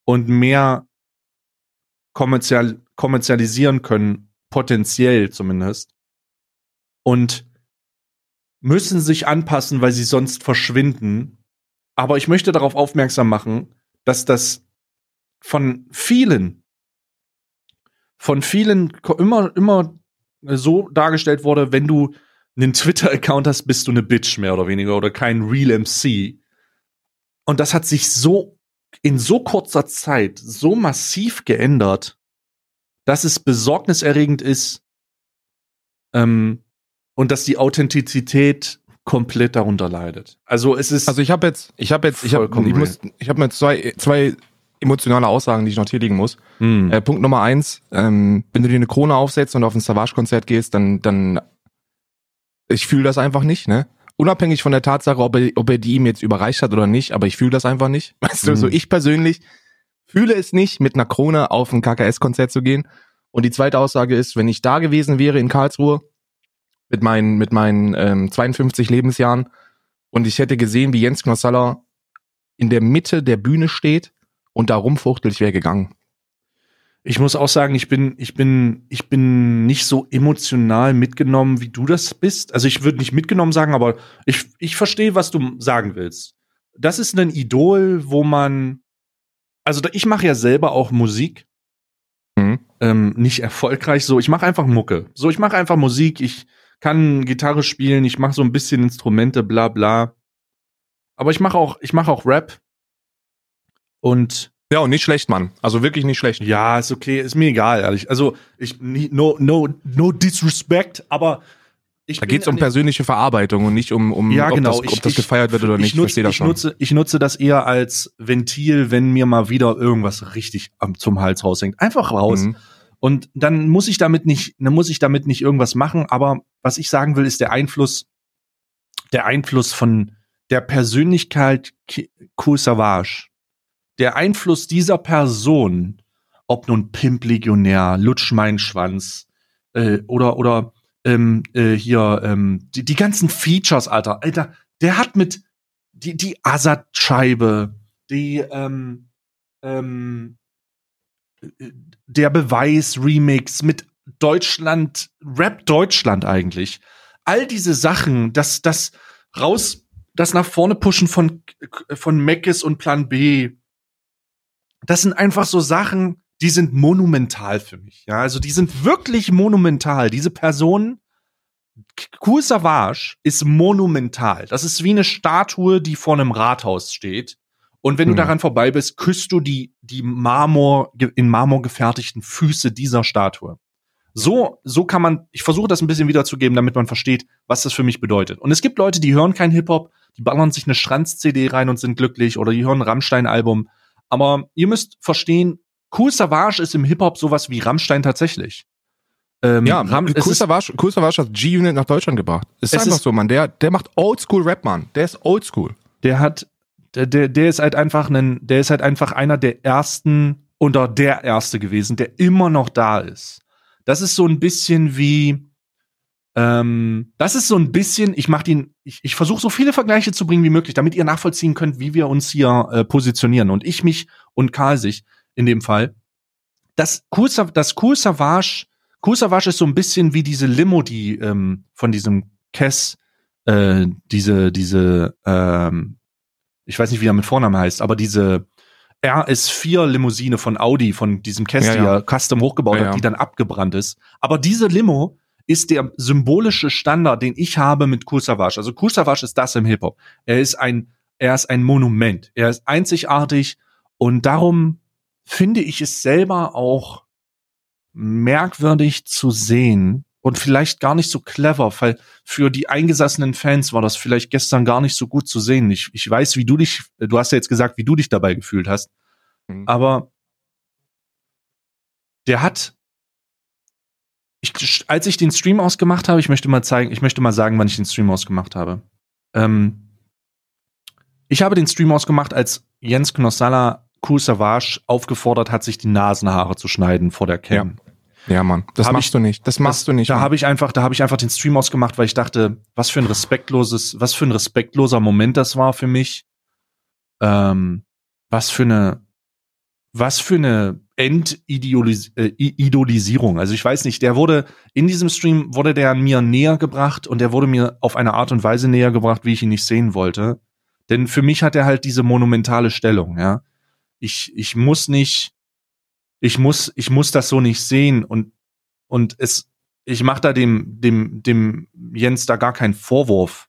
und mehr kommerzial kommerzialisieren können, potenziell zumindest. Und müssen sich anpassen, weil sie sonst verschwinden. Aber ich möchte darauf aufmerksam machen, dass das von vielen, von vielen immer, immer so dargestellt wurde, wenn du einen Twitter-Account hast, bist du eine Bitch mehr oder weniger oder kein Real MC. Und das hat sich so in so kurzer Zeit so massiv geändert, dass es besorgniserregend ist ähm, und dass die Authentizität komplett darunter leidet. Also es ist Also ich habe jetzt, ich habe jetzt, ich habe, ich muss, ich habe mir zwei, zwei emotionale Aussagen, die ich noch tätigen muss. Hm. Äh, Punkt Nummer eins, ähm, wenn du dir eine Krone aufsetzt und auf ein Savage-Konzert gehst, dann, dann, ich fühle das einfach nicht, ne? Unabhängig von der Tatsache, ob er, ob er die ihm jetzt überreicht hat oder nicht, aber ich fühle das einfach nicht. Weißt du, Mhm. so ich persönlich fühle es nicht, mit einer Krone auf ein KKS-Konzert zu gehen. Und die zweite Aussage ist, wenn ich da gewesen wäre in Karlsruhe mit meinen, mit meinen ähm, 52 Lebensjahren und ich hätte gesehen, wie Jens Knossaller in der Mitte der Bühne steht und da rumfuchtelt, ich wäre gegangen. Ich muss auch sagen, ich bin, ich bin, ich bin nicht so emotional mitgenommen, wie du das bist. Also ich würde nicht mitgenommen sagen, aber ich, ich verstehe, was du sagen willst. Das ist ein Idol, wo man, also ich mache ja selber auch Musik, Mhm. ähm, nicht erfolgreich so. Ich mache einfach Mucke. So, ich mache einfach Musik. Ich kann Gitarre spielen. Ich mache so ein bisschen Instrumente, bla bla. Aber ich mache auch, ich mache auch Rap. Und Ja, und nicht schlecht, Mann. Also wirklich nicht schlecht. ja, ist okay, ist mir egal, ehrlich. Also, ich, no, no, no disrespect, aber ich Da geht's um persönliche Verarbeitung und nicht um, um ja, ob, genau. das, ob das gefeiert wird oder nicht. Ich nutze, verstehe das ich, schon. nutze, ich nutze das eher als Ventil, wenn mir mal wieder irgendwas richtig am, zum Hals raushängt. Einfach raus. Mhm. Und dann muss ich damit nicht, dann muss ich damit nicht irgendwas machen. Aber was ich sagen will, ist der Einfluss, der Einfluss von der Persönlichkeit Kool Savage. Der Einfluss dieser Person, ob nun Pimp-Legionär, Lutsch mein Schwanz, äh, oder, oder, ähm, äh, hier, ähm, die, die ganzen Features, Alter. Alter, der hat mit, die, die Assad-Scheibe, die, ähm, ähm, der Beweis-Remix mit Deutschland, Rap Deutschland eigentlich. All diese Sachen, das, das, raus, das nach vorne pushen von, von Meckes und Plan B. Das sind einfach so Sachen, die sind monumental für mich. Ja, also die sind wirklich monumental. Diese Person, Kool Savage ist monumental. Das ist wie eine Statue, die vor einem Rathaus steht. Und wenn du Hm. daran vorbei bist, küsst du die, die Marmor, in Marmor gefertigten Füße dieser Statue. So, so kann man, ich versuche das ein bisschen wiederzugeben, damit man versteht, was das für mich bedeutet. Und es gibt Leute, die hören kein Hip-Hop, die ballern sich eine Schranz-CD rein und sind glücklich oder die hören ein Rammstein-Album. Aber ihr müsst verstehen, Cool Savage ist im Hip-Hop sowas wie Rammstein tatsächlich. Ähm, Ja, Ram, ist, Savage, Kool Savage hat G-Unit nach Deutschland gebracht. Ist Es einfach ist- so, Mann. Der, der macht Oldschool-Rap, Mann. Der ist Oldschool. der hat, der, der, der ist halt einfach ein, der ist halt einfach einer der ersten oder der erste gewesen, der immer noch da ist. Das ist so ein bisschen wie, ähm, das ist so ein bisschen, ich mach den, ich, ich versuche so viele Vergleiche zu bringen wie möglich, damit ihr nachvollziehen könnt, wie wir uns hier äh, positionieren und ich mich und Karl sich in dem Fall. Das Cool, das cool Savage, Cool Savage ist so ein bisschen wie diese Limo, die ähm, von diesem Kess, äh, diese, diese, ähm, ich weiß nicht, wie er mit Vornamen heißt, aber diese RS4-Limousine von Audi, von diesem Kess, Ja, die ja. er custom hochgebaut Ja, hat, die dann abgebrannt ist. Aber diese Limo ist der symbolische Standard, den ich habe mit Savage. Also Savage ist das im Hip-Hop. Er ist ein, er ist ein Monument. Er ist einzigartig und darum finde ich es selber auch merkwürdig zu sehen und vielleicht gar nicht so clever, weil für die eingesassenen Fans war das vielleicht gestern gar nicht so gut zu sehen. Ich, ich weiß, wie du dich, du hast ja jetzt gesagt, wie du dich dabei gefühlt hast, Mhm. aber der hat, ich, als ich den Stream ausgemacht habe, ich möchte mal zeigen, ich möchte mal sagen, wann ich den Stream ausgemacht habe. Ähm, ich habe den Stream ausgemacht, als Jens Knossalla Cool Savage aufgefordert hat, sich die Nasenhaare zu schneiden vor der Cam. Ja, Mann. Das Hab machst ich- du nicht. Das machst du nicht. Da habe ich einfach, da habe ich einfach den Stream ausgemacht, weil ich dachte, was für ein respektloses, was für ein respektloser Moment das war für mich. Ähm, was für eine, was für eine Entidolis äh. Also ich weiß nicht, der wurde in diesem Stream wurde der mir näher gebracht und der wurde mir auf eine Art und Weise näher gebracht, wie ich ihn nicht sehen wollte. Denn für mich hat er halt diese monumentale Stellung, ja. Ich, ich muss nicht, ich muss, ich muss das so nicht sehen und, und es, ich mache da dem, dem, dem Jens da gar keinen Vorwurf.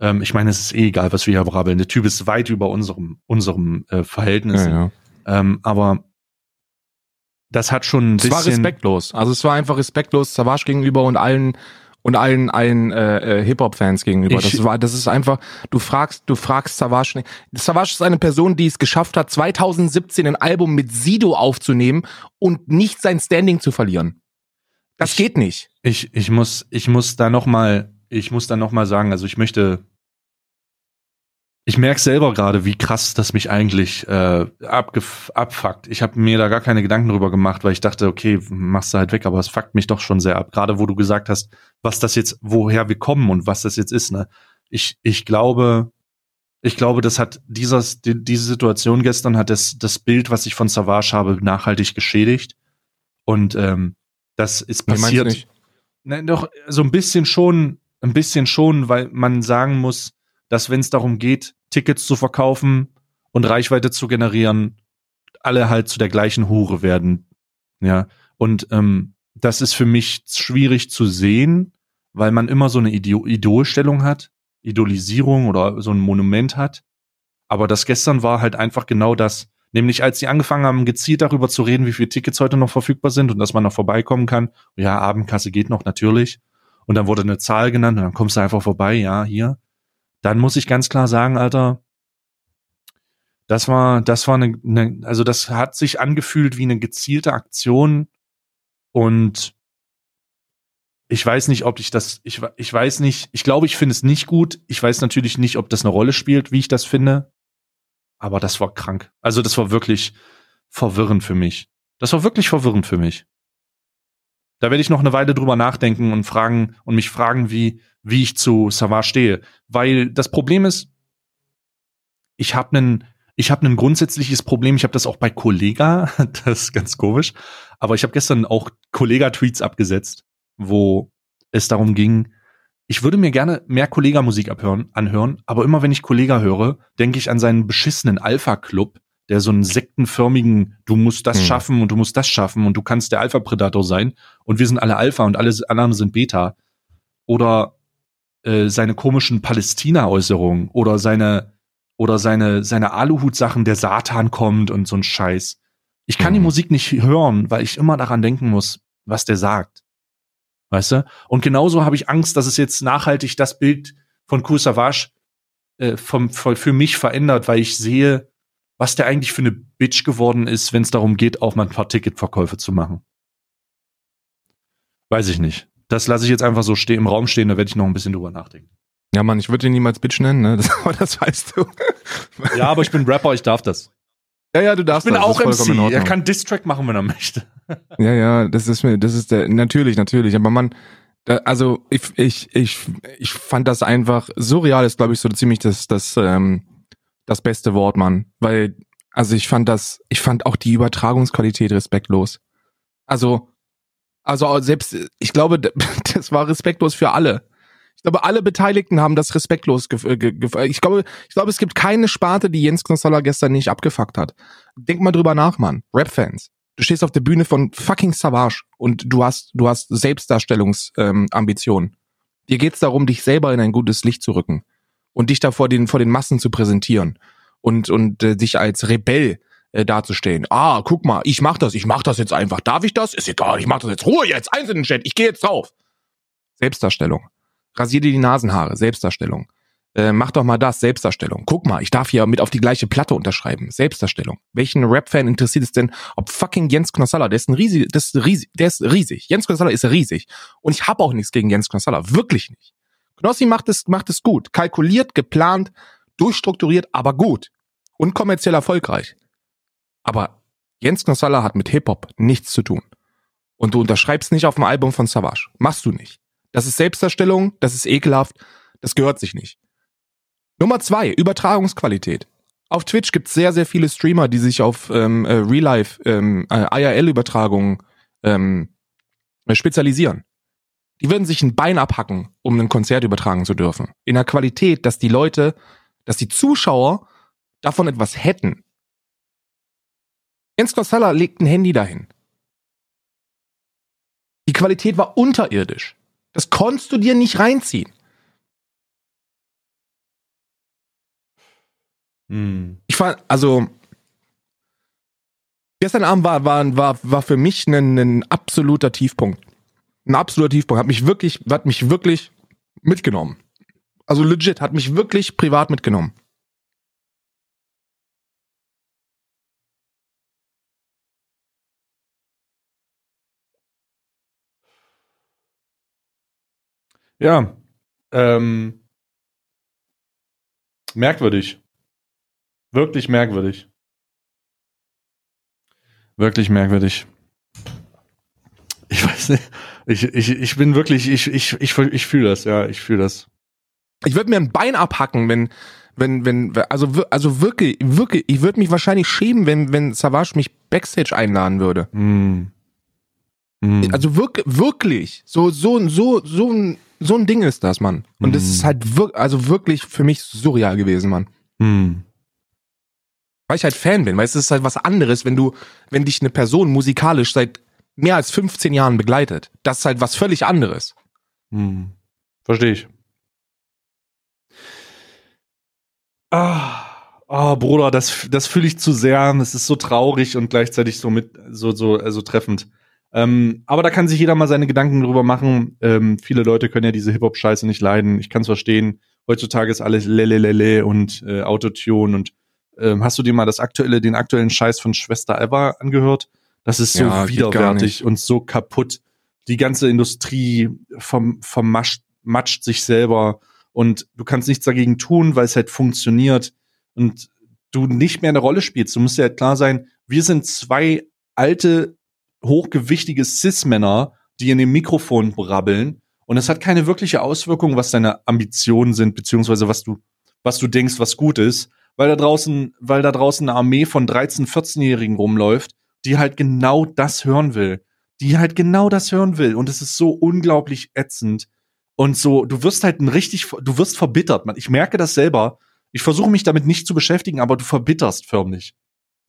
Ähm, ich meine, es ist eh egal, was wir hier brabbeln. Der Typ ist weit über unserem, unserem äh, Verhältnis. ja, ja. Ähm, aber das hat schon ein Es war bisschen. respektlos. Also es war einfach respektlos Savage gegenüber und allen und allen allen äh, äh, Hip Hop Fans gegenüber. Ich- das war das ist einfach du fragst du fragst Savage nicht. Savage ist eine Person, die es geschafft hat 2017 ein Album mit Sido aufzunehmen und nicht sein Standing zu verlieren. Das Ich- geht nicht. Ich, ich muss, ich muss da noch mal, ich muss da noch mal sagen, also ich möchte, ich merke selber gerade, wie krass das mich eigentlich äh, abfuckt. Ich habe mir da gar keine Gedanken drüber gemacht, weil ich dachte, okay, machst du halt weg, aber es fuckt mich doch schon sehr ab. Gerade wo du gesagt hast, was das jetzt, woher wir kommen und was das jetzt ist. Ne? Ich, ich glaube, ich glaube, das hat dieses, die, diese Situation gestern hat das, das Bild, was ich von Savage habe, nachhaltig geschädigt. Und ähm, das ist passiert. nicht? Nein, doch, so ein bisschen schon, ein bisschen schon, weil man sagen muss, dass wenn es darum geht, Tickets zu verkaufen und Reichweite zu generieren, alle halt zu der gleichen Hure werden. Ja. Und ähm, das ist für mich schwierig zu sehen, weil man immer so eine Idol Idolstellung hat, Idolisierung oder so ein Monument hat. Aber das gestern war halt einfach genau das. Nämlich als sie angefangen haben, gezielt darüber zu reden, wie viele Tickets heute noch verfügbar sind und dass man noch vorbeikommen kann. Ja, Abendkasse geht noch natürlich. Und dann wurde eine Zahl genannt und dann kommst du einfach vorbei, ja, hier. Dann muss ich ganz klar sagen, Alter, das war, das war eine, eine also das hat sich angefühlt wie eine gezielte Aktion und ich weiß nicht, ob ich das, ich, ich weiß nicht, ich glaube, ich finde es nicht gut. Ich weiß natürlich nicht, ob das eine Rolle spielt, wie ich das finde. Aber das war krank. Also das war wirklich verwirrend für mich. Das war wirklich verwirrend für mich. Da werde ich noch eine Weile drüber nachdenken und fragen und mich fragen, wie, wie ich zu Savage stehe. Weil das Problem ist, ich habe einen, ich habe ein grundsätzliches Problem. Ich habe das auch bei Kollega. Das ist ganz komisch. Aber ich habe gestern auch Kollega-Tweets abgesetzt, wo es darum ging, ich würde mir gerne mehr Kollega-Musik abhören, anhören, aber immer wenn ich Kollega höre, denke ich an seinen beschissenen Alpha-Club, der so einen sektenförmigen, du musst das Hm. schaffen und du musst das schaffen und du kannst der Alpha-Predator sein und wir sind alle Alpha und alle anderen sind Beta. Oder äh, seine komischen Palästina-Äußerungen oder seine oder seine seine Aluhut-Sachen, der Satan kommt und so ein Scheiß. Ich kann die Mhm. Musik nicht hören, weil ich immer daran denken muss, was der sagt. Weißt du? Und genauso habe ich Angst, dass es jetzt nachhaltig das Bild von Kool Savage äh, vom, vom, für mich verändert, weil ich sehe, was der eigentlich für eine Bitch geworden ist, wenn es darum geht, auch mal ein paar Ticketverkäufe zu machen. Weiß ich nicht. Das lasse ich jetzt einfach so stehen, im Raum stehen, da werde ich noch ein bisschen drüber nachdenken. Ja, Mann, ich würde ihn niemals Bitch nennen, ne? Das, aber das weißt du. Ja, aber ich bin Rapper, ich darf das. Ja, ja, du Ich darfst bin das, auch das MC. Er kann Distrack machen, wenn er möchte. Ja, ja, das ist mir, das ist der, natürlich, natürlich, aber man, also ich, ich, ich, ich fand das einfach, surreal ist, glaube ich, so ziemlich das, das, ähm, das beste Wort, Mann, weil, also ich fand das, ich fand auch die Übertragungsqualität respektlos. Also, also selbst, ich glaube, das war respektlos für alle. Ich glaube, alle Beteiligten haben das respektlos ge ge ich glaube, ich glaube, es gibt keine Sparte, die Jens Knossalla gestern nicht abgefuckt hat. Denk mal drüber nach, Mann. Rap-Fans. Du stehst auf der Bühne von fucking Savage und du hast, du hast Selbstdarstellungsambitionen. Ähm. Dir geht's darum, dich selber in ein gutes Licht zu rücken und dich da vor den, vor den Massen zu präsentieren und, und äh, dich als Rebell äh, darzustellen. Ah, guck mal, ich mach das, ich mach das jetzt einfach. Darf ich das? Ist egal, ich mach das jetzt. Ruhe jetzt, eins in den Chat, ich gehe jetzt drauf. Selbstdarstellung. Rasier dir die Nasenhaare, Selbstdarstellung. Äh, mach doch mal das, Selbstdarstellung. Guck mal, ich darf hier mit auf die gleiche Platte unterschreiben. Selbstdarstellung. Welchen Rap-Fan interessiert es denn, ob fucking Jens Knossalla, der ist ein riesig, das ist riesig, der ist riesig. Jens Knossalla ist riesig. Und ich habe auch nichts gegen Jens Knossalla. Wirklich nicht. Knossi macht es, macht es gut. Kalkuliert, geplant, durchstrukturiert, aber gut. Und kommerziell erfolgreich. Aber Jens Knossalla hat mit Hip-Hop nichts zu tun. Und du unterschreibst nicht auf dem Album von Savage. Machst du nicht. Das ist Selbstdarstellung, das ist ekelhaft, das gehört sich nicht. Nummer zwei, Übertragungsqualität. Auf Twitch gibt es sehr, sehr viele Streamer, die sich auf ähm, äh, Real-Life, ähm, äh, IRL-Übertragungen ähm, äh, spezialisieren. Die würden sich ein Bein abhacken, um ein Konzert übertragen zu dürfen. In der Qualität, dass die Leute, dass die Zuschauer davon etwas hätten. Jens Kossalla legt ein Handy dahin. Die Qualität war unterirdisch. Das konntest du dir nicht reinziehen. Hm. Ich fand, also gestern Abend war war war war für mich ein, ein absoluter Tiefpunkt. Ein absoluter Tiefpunkt. Hat mich wirklich, hat mich wirklich mitgenommen. Also legit, hat mich wirklich privat mitgenommen. Ja. Ähm, merkwürdig. Wirklich merkwürdig. Wirklich merkwürdig. Ich weiß nicht. Ich, ich, ich bin wirklich, ich, ich, ich, ich fühle das, ja, ich fühle das. Ich würde mir ein Bein abhacken, wenn wenn wenn also also wirklich wirklich, ich würde mich wahrscheinlich schämen, wenn wenn Savage mich backstage einladen würde. Hm. Hm. Also wirklich, wirklich. So, so, so, so ein, so ein Ding ist das, Mann. Und es Mhm. ist halt wirklich, also wirklich für mich surreal gewesen, Mann. hm. Weil ich halt Fan bin, weil es ist halt was anderes, wenn du, wenn dich eine Person musikalisch seit mehr als 15 Jahren begleitet. Das ist halt was völlig anderes. Hm. Verstehe ich. Ah, ah, Bruder, das, das fühle ich zu sehr. Es ist so traurig und gleichzeitig so mit, so, so, also treffend. Ähm, aber da kann sich jeder mal seine Gedanken drüber machen. Ähm, viele Leute können ja diese Hip-Hop-Scheiße nicht leiden. Ich kann es verstehen. Heutzutage ist alles lelelele und äh, Autotune und ähm, hast du dir mal das aktuelle, den aktuellen Scheiß von Schwester Eva angehört? Das ist so Ja, widerwärtig und so kaputt. Die ganze Industrie vom, vermascht, matscht sich selber und du kannst nichts dagegen tun, weil es halt funktioniert und du nicht mehr eine Rolle spielst. Du musst dir halt klar sein, wir sind zwei alte, hochgewichtige Cis-Männer, die in dem Mikrofon brabbeln und es hat keine wirkliche Auswirkung, was deine Ambitionen sind, beziehungsweise was du, was du denkst, was gut ist, weil da draußen, weil da draußen eine Armee von 13-, 14-Jährigen rumläuft, die halt genau das hören will. Die halt genau das hören will. Und es ist so unglaublich ätzend. Und so, du wirst halt ein richtig, du wirst verbittert. Man, ich merke das selber. Ich versuche mich damit nicht zu beschäftigen, aber du verbitterst förmlich.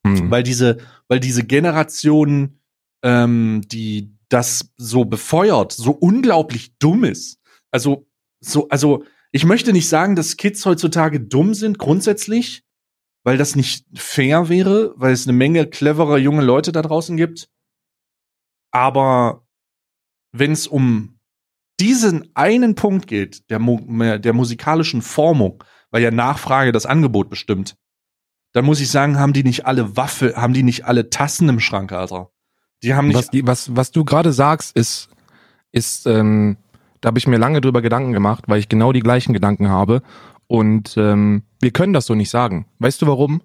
Hm. Weil diese, weil diese Generation, ähm, die das so befeuert, so unglaublich dumm ist. Also, so, also, ich möchte nicht sagen, dass Kids heutzutage dumm sind, grundsätzlich, weil das nicht fair wäre, weil es eine Menge cleverer junge Leute da draußen gibt. Aber wenn es um diesen einen Punkt geht, der, der musikalischen Formung, weil ja Nachfrage das Angebot bestimmt, dann muss ich sagen, haben die nicht alle Waffe, haben die nicht alle Tassen im Schrank, Alter. Die haben nicht. Was, die, was, was du gerade sagst, ist, ist, ähm, da habe ich mir lange drüber Gedanken gemacht, weil ich genau die gleichen Gedanken habe. Und ähm, wir können das so nicht sagen. Weißt du warum?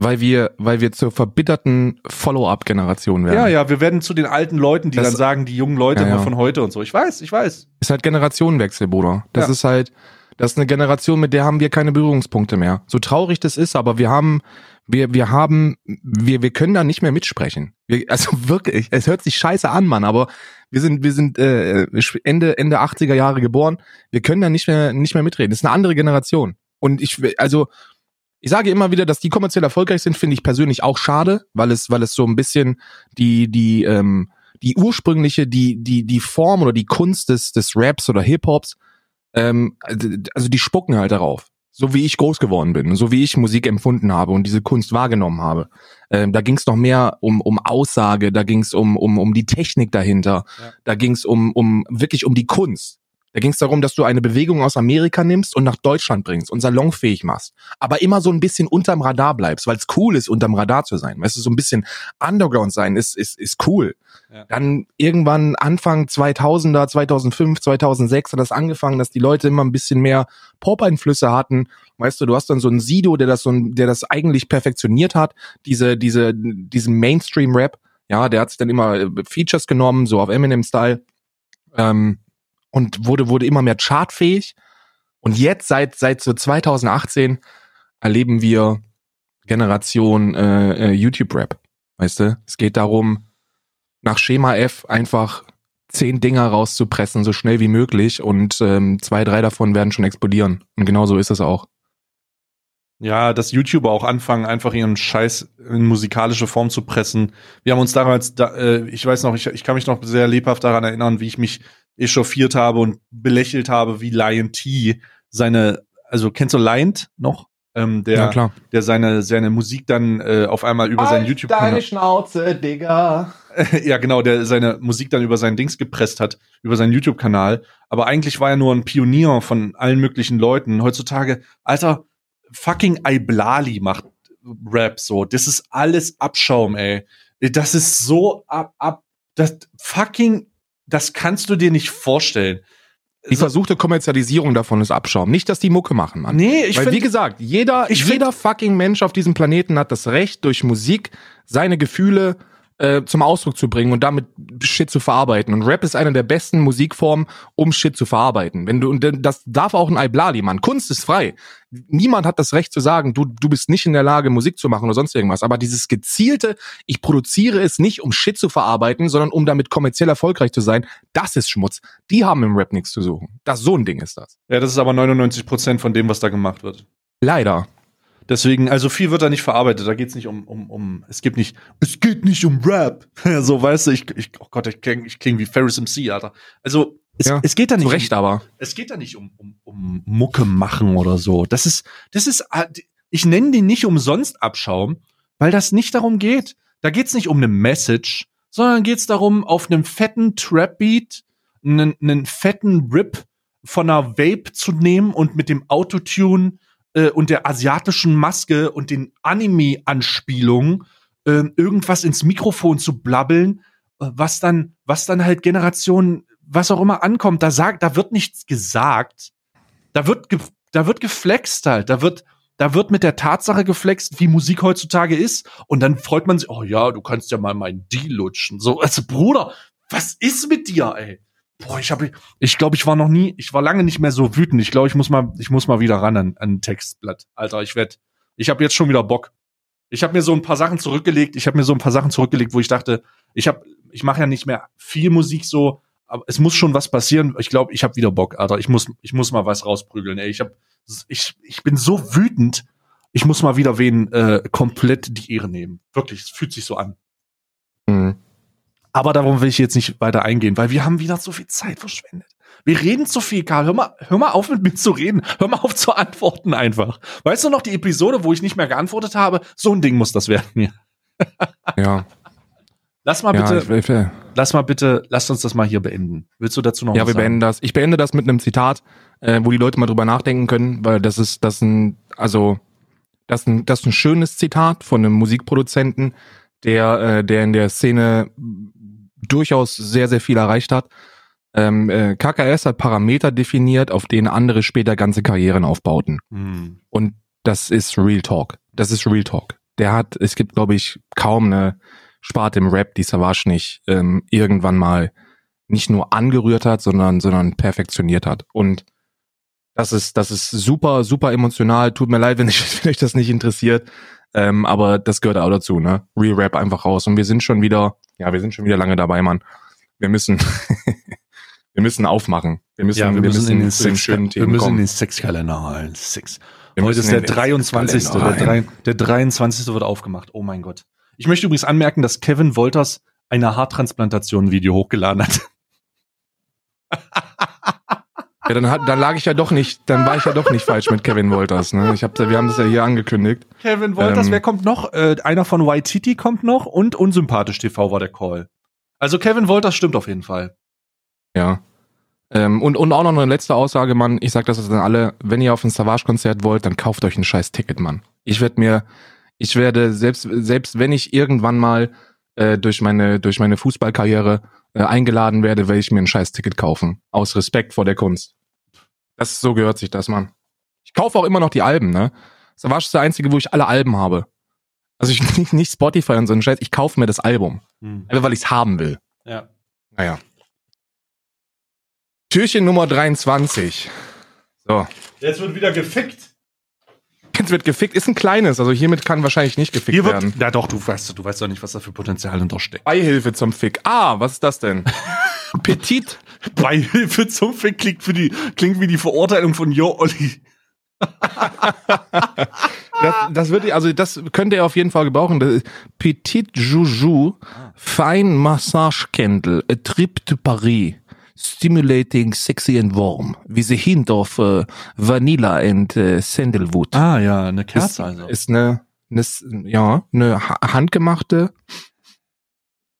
Weil wir, weil wir zur verbitterten Follow-up-Generation werden. ja, ja, wir werden zu den alten Leuten, die Das- dann sagen, die jungen Leute Ja, ja. von heute und so. Ich weiß, ich weiß. Ist halt Generationenwechsel, Bruder. Das Ja. ist halt, das ist eine Generation, mit der haben wir keine Berührungspunkte mehr. So traurig das ist, aber wir haben, wir, wir haben, wir, wir können da nicht mehr mitsprechen. Wir, also wirklich, es hört sich scheiße an, Mann, aber wir sind, wir sind äh, Ende, Ende 80er Jahre geboren. Wir können da nicht mehr, nicht mehr mitreden. Das ist eine andere Generation. Und ich, also, ich sage immer wieder, dass die kommerziell erfolgreich sind, finde ich persönlich auch schade, weil es, weil es so ein bisschen die, die, ähm, die ursprüngliche, die, die, die Form oder die Kunst des, des Raps oder Hip-Hops, ähm, also die spucken halt darauf. So wie ich groß geworden bin, so wie ich Musik empfunden habe und diese Kunst wahrgenommen habe. Ähm, da ging es noch mehr um, um Aussage, da ging es um, um, um die Technik dahinter, Ja. da ging es um, um wirklich um die Kunst. Da ging es darum, dass du eine Bewegung aus Amerika nimmst und nach Deutschland bringst und salonfähig machst. Aber immer so ein bisschen unterm Radar bleibst, weil es cool ist, unterm Radar zu sein. Weißt du, so ein bisschen Underground sein ist, ist, ist cool. Ja. Dann irgendwann Anfang 2000er, 2005, 2006 hat das angefangen, dass die Leute immer ein bisschen mehr Pop-Einflüsse hatten. Weißt du, du hast dann so einen Sido, der das so ein, der das eigentlich perfektioniert hat, diese, diese, diesen Mainstream-Rap. Ja, der hat sich dann immer äh, Features genommen, so auf Eminem-Style. Ähm, und wurde, wurde immer mehr chartfähig. Und jetzt, seit, seit so 2018, erleben wir Generation äh, äh, YouTube-Rap. Weißt du? Es geht darum, nach Schema F einfach zehn Dinger rauszupressen, so schnell wie möglich. Und ähm, zwei, drei davon werden schon explodieren. Und genau so ist es auch. Ja, dass YouTuber auch anfangen, einfach ihren Scheiß in musikalische Form zu pressen. Wir haben uns damals, da, äh, ich weiß noch, ich, ich kann mich noch sehr lebhaft daran erinnern, wie ich mich echauffiert habe und belächelt habe, wie Lion T seine, also kennst du Lion noch? Ähm, der, ja, klar. der seine, seine Musik dann äh, auf einmal über seinen YouTube-Kanal. Schnauze, Digga. ja, genau, der seine Musik dann über sein Dings gepresst hat, über seinen YouTube-Kanal. Aber eigentlich war er nur ein Pionier von allen möglichen Leuten. Heutzutage, Alter, fucking Iblali macht Rap so. Das ist alles Abschaum, ey. Das ist so ab, ab, das fucking, das kannst du dir nicht vorstellen. Die versuchte Kommerzialisierung davon ist Abschaum. Nicht, dass die Mucke machen, Mann. Nee, ich Weil wie gesagt, jeder, Ich find- jeder fucking Mensch auf diesem Planeten hat das Recht, durch Musik seine Gefühle äh, zum Ausdruck zu bringen und damit Shit zu verarbeiten. Und Rap ist eine der besten Musikformen, um Shit zu verarbeiten. Wenn du, und das darf auch ein Iblali, Mann. Kunst ist frei. Niemand hat das Recht zu sagen, du, du bist nicht in der Lage, Musik zu machen oder sonst irgendwas. Aber dieses gezielte, ich produziere es nicht, um Shit zu verarbeiten, sondern um damit kommerziell erfolgreich zu sein, das ist Schmutz. Die haben im Rap nichts zu suchen. Das so ein Ding ist das. ja, das ist aber 99 Prozent von dem, was da gemacht wird. Leider. Deswegen, also viel wird da nicht verarbeitet. Da geht's nicht um, um, um, es gibt nicht, es geht nicht um Rap. so, weißt du, ich, ich oh Gott, ich klinge ich kling wie Ferris MC, Alter. Also, es, Ja, es geht da nicht Zu Recht aber. es geht da nicht um, um, um Mucke machen oder so. Das ist, das ist, äh, ich nenne den nicht umsonst Abschaum, weil das nicht darum geht. Da geht's nicht um eine Message, sondern geht's darum, auf einem fetten Trap-Beat einen, einen fetten Rip von einer Vape zu nehmen und mit dem Autotune äh, und der asiatischen Maske und den Anime-Anspielungen äh, irgendwas ins Mikrofon zu blabbeln, äh, was dann, was dann halt Generationen, was auch immer ankommt, da sagt, da wird nichts gesagt. Da wird, ge da wird geflext halt, da wird, da wird mit der Tatsache geflext, wie Musik heutzutage ist. Und dann freut man sich, oh ja, du kannst ja mal meinen D lutschen. So, also Bruder, was ist mit dir, ey? Boah, ich habe, ich glaube, ich war noch nie, ich war lange nicht mehr so wütend. Ich glaube, ich muss mal, ich muss mal wieder ran an, ein Textblatt. Alter, ich werd, ich habe jetzt schon wieder Bock. Ich habe mir so ein paar Sachen zurückgelegt. Ich habe mir so ein paar Sachen zurückgelegt, wo ich dachte, ich habe, ich mache ja nicht mehr viel Musik so, aber es muss schon was passieren. Ich glaube, ich habe wieder Bock, Alter. Ich muss, ich muss mal was rausprügeln. Ey, ich hab, ich, ich bin so wütend. Ich muss mal wieder wen äh, komplett die Ehre nehmen. Wirklich, es fühlt sich so an. Aber darum will ich jetzt nicht weiter eingehen, weil wir haben wieder so viel Zeit verschwendet. Wir reden zu viel, Karl. Hör mal, hör mal auf mit mir zu reden. Hör mal auf zu antworten einfach. Weißt du noch die Episode, wo ich nicht mehr geantwortet habe? So ein Ding muss das werden hier. Ja. Lass mal ja, bitte, ich, ich, ja, lass mal bitte, lass uns das mal hier beenden. Willst du dazu noch wir was sagen? beenden das. Ich beende das mit einem Zitat, äh, wo die Leute mal drüber nachdenken können, weil das ist, das ist ein, also, das ist ein, das ist ein schönes Zitat von einem Musikproduzenten, der, äh, der in der Szene durchaus sehr, sehr viel erreicht hat. Ähm, äh, KKS hat Parameter definiert, auf denen andere später ganze Karrieren aufbauten. Hm. Und das ist Real Talk. Das ist Real Talk. Der hat, es gibt, glaube ich, kaum eine Sparte im Rap, die Savage nicht ähm, irgendwann mal nicht nur angerührt hat, sondern, sondern perfektioniert hat. Und das ist, das ist super, super emotional. Tut mir leid, wenn, ich, wenn euch das nicht interessiert. Ähm, aber das gehört auch dazu, ne? Real Rap einfach raus. Und wir sind schon wieder, ja, wir sind schon wieder lange dabei, Mann. Wir müssen, wir müssen aufmachen. Wir müssen, Ja, wir, müssen, in den Sex, schönen wir Themen müssen in kommen. den Sexkalender rein. Sex. Wir Heute müssen ist der in den 23. Der, Sexkalender drei, rein. der 23. wird aufgemacht. Oh mein Gott. Ich möchte übrigens anmerken, dass Kevin Wolters eine Haartransplantation-Video hochgeladen hat. Ja, dann, hat, dann lag ich ja doch nicht, dann war ich ja doch nicht falsch mit Kevin Wolters. Ne? Ich hab, wir haben das ja hier angekündigt. Kevin Wolters, Ähm. wer kommt noch? Äh, einer von White City kommt noch und Unsympathisch TV war der Call. Also Kevin Wolters stimmt auf jeden Fall. Ja. Ähm, und, und auch noch eine letzte Aussage, Mann. Ich sag das jetzt an alle. Wenn ihr auf ein Savage-Konzert wollt, dann kauft euch ein scheiß Ticket, Mann. Ich werde mir, ich werde, selbst, selbst wenn ich irgendwann mal äh, durch meine, durch meine Fußballkarriere äh, eingeladen werde, werde ich mir ein scheiß Ticket kaufen. Aus Respekt vor der Kunst. Das, so gehört sich das, Mann. Ich kaufe auch immer noch die Alben, ne? Savage ist der einzige, wo ich alle Alben habe. Also ich nicht, nicht Spotify und so einen Scheiß, ich kaufe mir das Album. Einfach weil ich es haben will. Ja. Naja. Türchen Nummer 23. So. Jetzt wird wieder gefickt. Jetzt wird gefickt. Ist ein kleines, also hiermit kann wahrscheinlich nicht gefickt Hier wird, werden. ja doch, du weißt, du weißt doch nicht, was da für Potenzial hintersteckt. Beihilfe zum Fick. Ah, was ist das denn? Petit. Beihilfe zum Fick klingt, für die, klingt wie die Verurteilung von Jo Olli. Das, das wird, also das könnt ihr auf jeden Fall gebrauchen. Das ist Petit Joujou, Fine Massage Candle, a trip to Paris. Stimulating, sexy and warm, with a hint of uh, vanilla and uh, sandalwood. Ah ja, eine ist, ist eine, eine, ja, eine ha- handgemachte,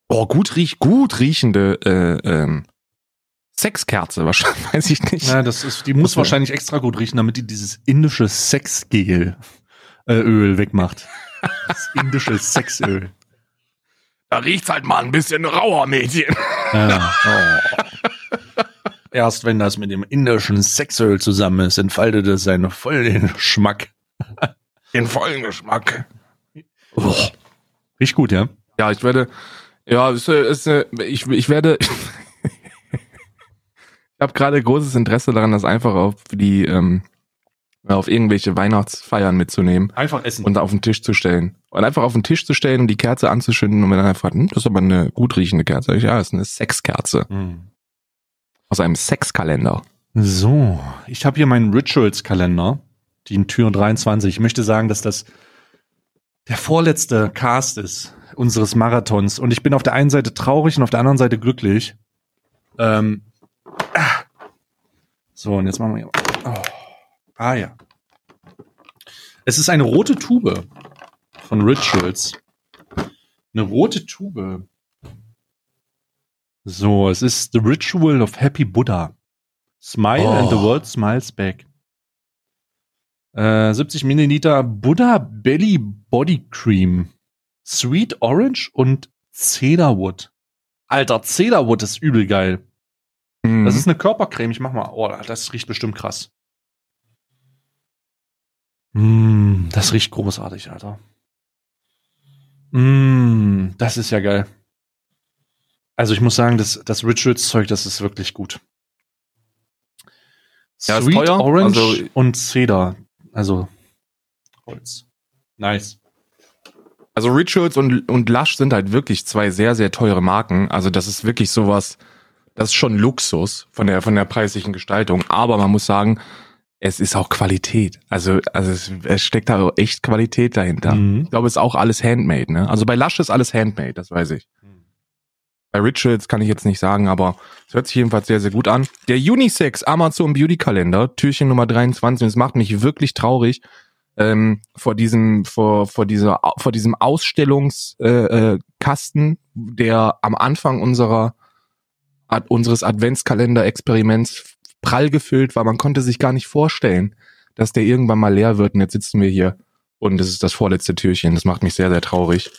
oh, gut riech, gut riechende äh, ähm, Sexkerze wahrscheinlich, weiß ich nicht. Ja, das ist, die muss Okay. wahrscheinlich extra gut riechen, damit die dieses indische Sexgel äh, Öl wegmacht. Das indische Sexöl. Da riecht's halt mal ein bisschen rauer, Mädchen. Ja. Oh. Erst wenn das mit dem indischen Sexöl zusammen ist, entfaltet es seinen vollen Geschmack. Den vollen Geschmack. Oh. Riecht gut, ja? Ja, ich werde, ja, ist, ist, ich, ich werde, ich habe gerade großes Interesse daran, das einfach auf die, ähm, auf irgendwelche Weihnachtsfeiern mitzunehmen Einfach essen. und auf den Tisch zu stellen. Und einfach auf den Tisch zu stellen und die Kerze anzuschinden und wenn dann einfach, hm, das ist aber eine gut riechende Kerze. Ich, ja, das ist eine Sexkerze Hm. Aus einem Sexkalender. So, ich habe hier meinen Rituals-Kalender, die in Tür 23. Ich möchte sagen, dass das der vorletzte Cast ist unseres Marathons. Und ich bin auf der einen Seite traurig und auf der anderen Seite glücklich. Ähm, ah. So, und jetzt machen wir. Oh. Ah ja. Es ist eine rote Tube von Rituals. Eine rote Tube. So, es ist The Ritual of Happy Buddha. Smile Oh. and the world smiles back. Äh, 70 Milliliter Buddha Belly Body Cream. Sweet Orange und Cedarwood. Alter, Cedarwood ist übel geil. Mhm. Das ist eine Körpercreme. Ich mach mal. Oh, das riecht bestimmt krass. Mm, das riecht großartig, Alter. Mm, das ist ja geil. Also ich muss sagen, das, das Rituals-Zeug, das ist wirklich gut. Ja, Sweet teuer. Orange Also- und Cedar. Also Holz. Nice. Also Rituals und, und Lush sind halt wirklich zwei sehr, sehr teure Marken. Also das ist wirklich sowas, Das ist schon Luxus von der, von der preislichen Gestaltung. Aber man muss sagen, es ist auch Qualität. Also, also es, es steckt da echt Qualität dahinter. Mhm. Ich glaube, es ist auch alles Handmade, ne? Also bei Lush ist alles Handmade, das weiß ich. Bei Rituals kann ich jetzt nicht sagen, aber es hört sich jedenfalls sehr, sehr gut an. Der Unisex Amazon Beauty Kalender, Türchen Nummer 23, und es macht mich wirklich traurig, ähm, vor diesem, vor, vor dieser, vor diesem Ausstellungskasten, äh, äh, der am Anfang unserer, ad, unseres Adventskalender-Experiments prall gefüllt war. Man konnte sich gar nicht vorstellen, dass der irgendwann mal leer wird. Und jetzt sitzen wir hier und es ist das vorletzte Türchen. Das macht mich sehr, sehr traurig.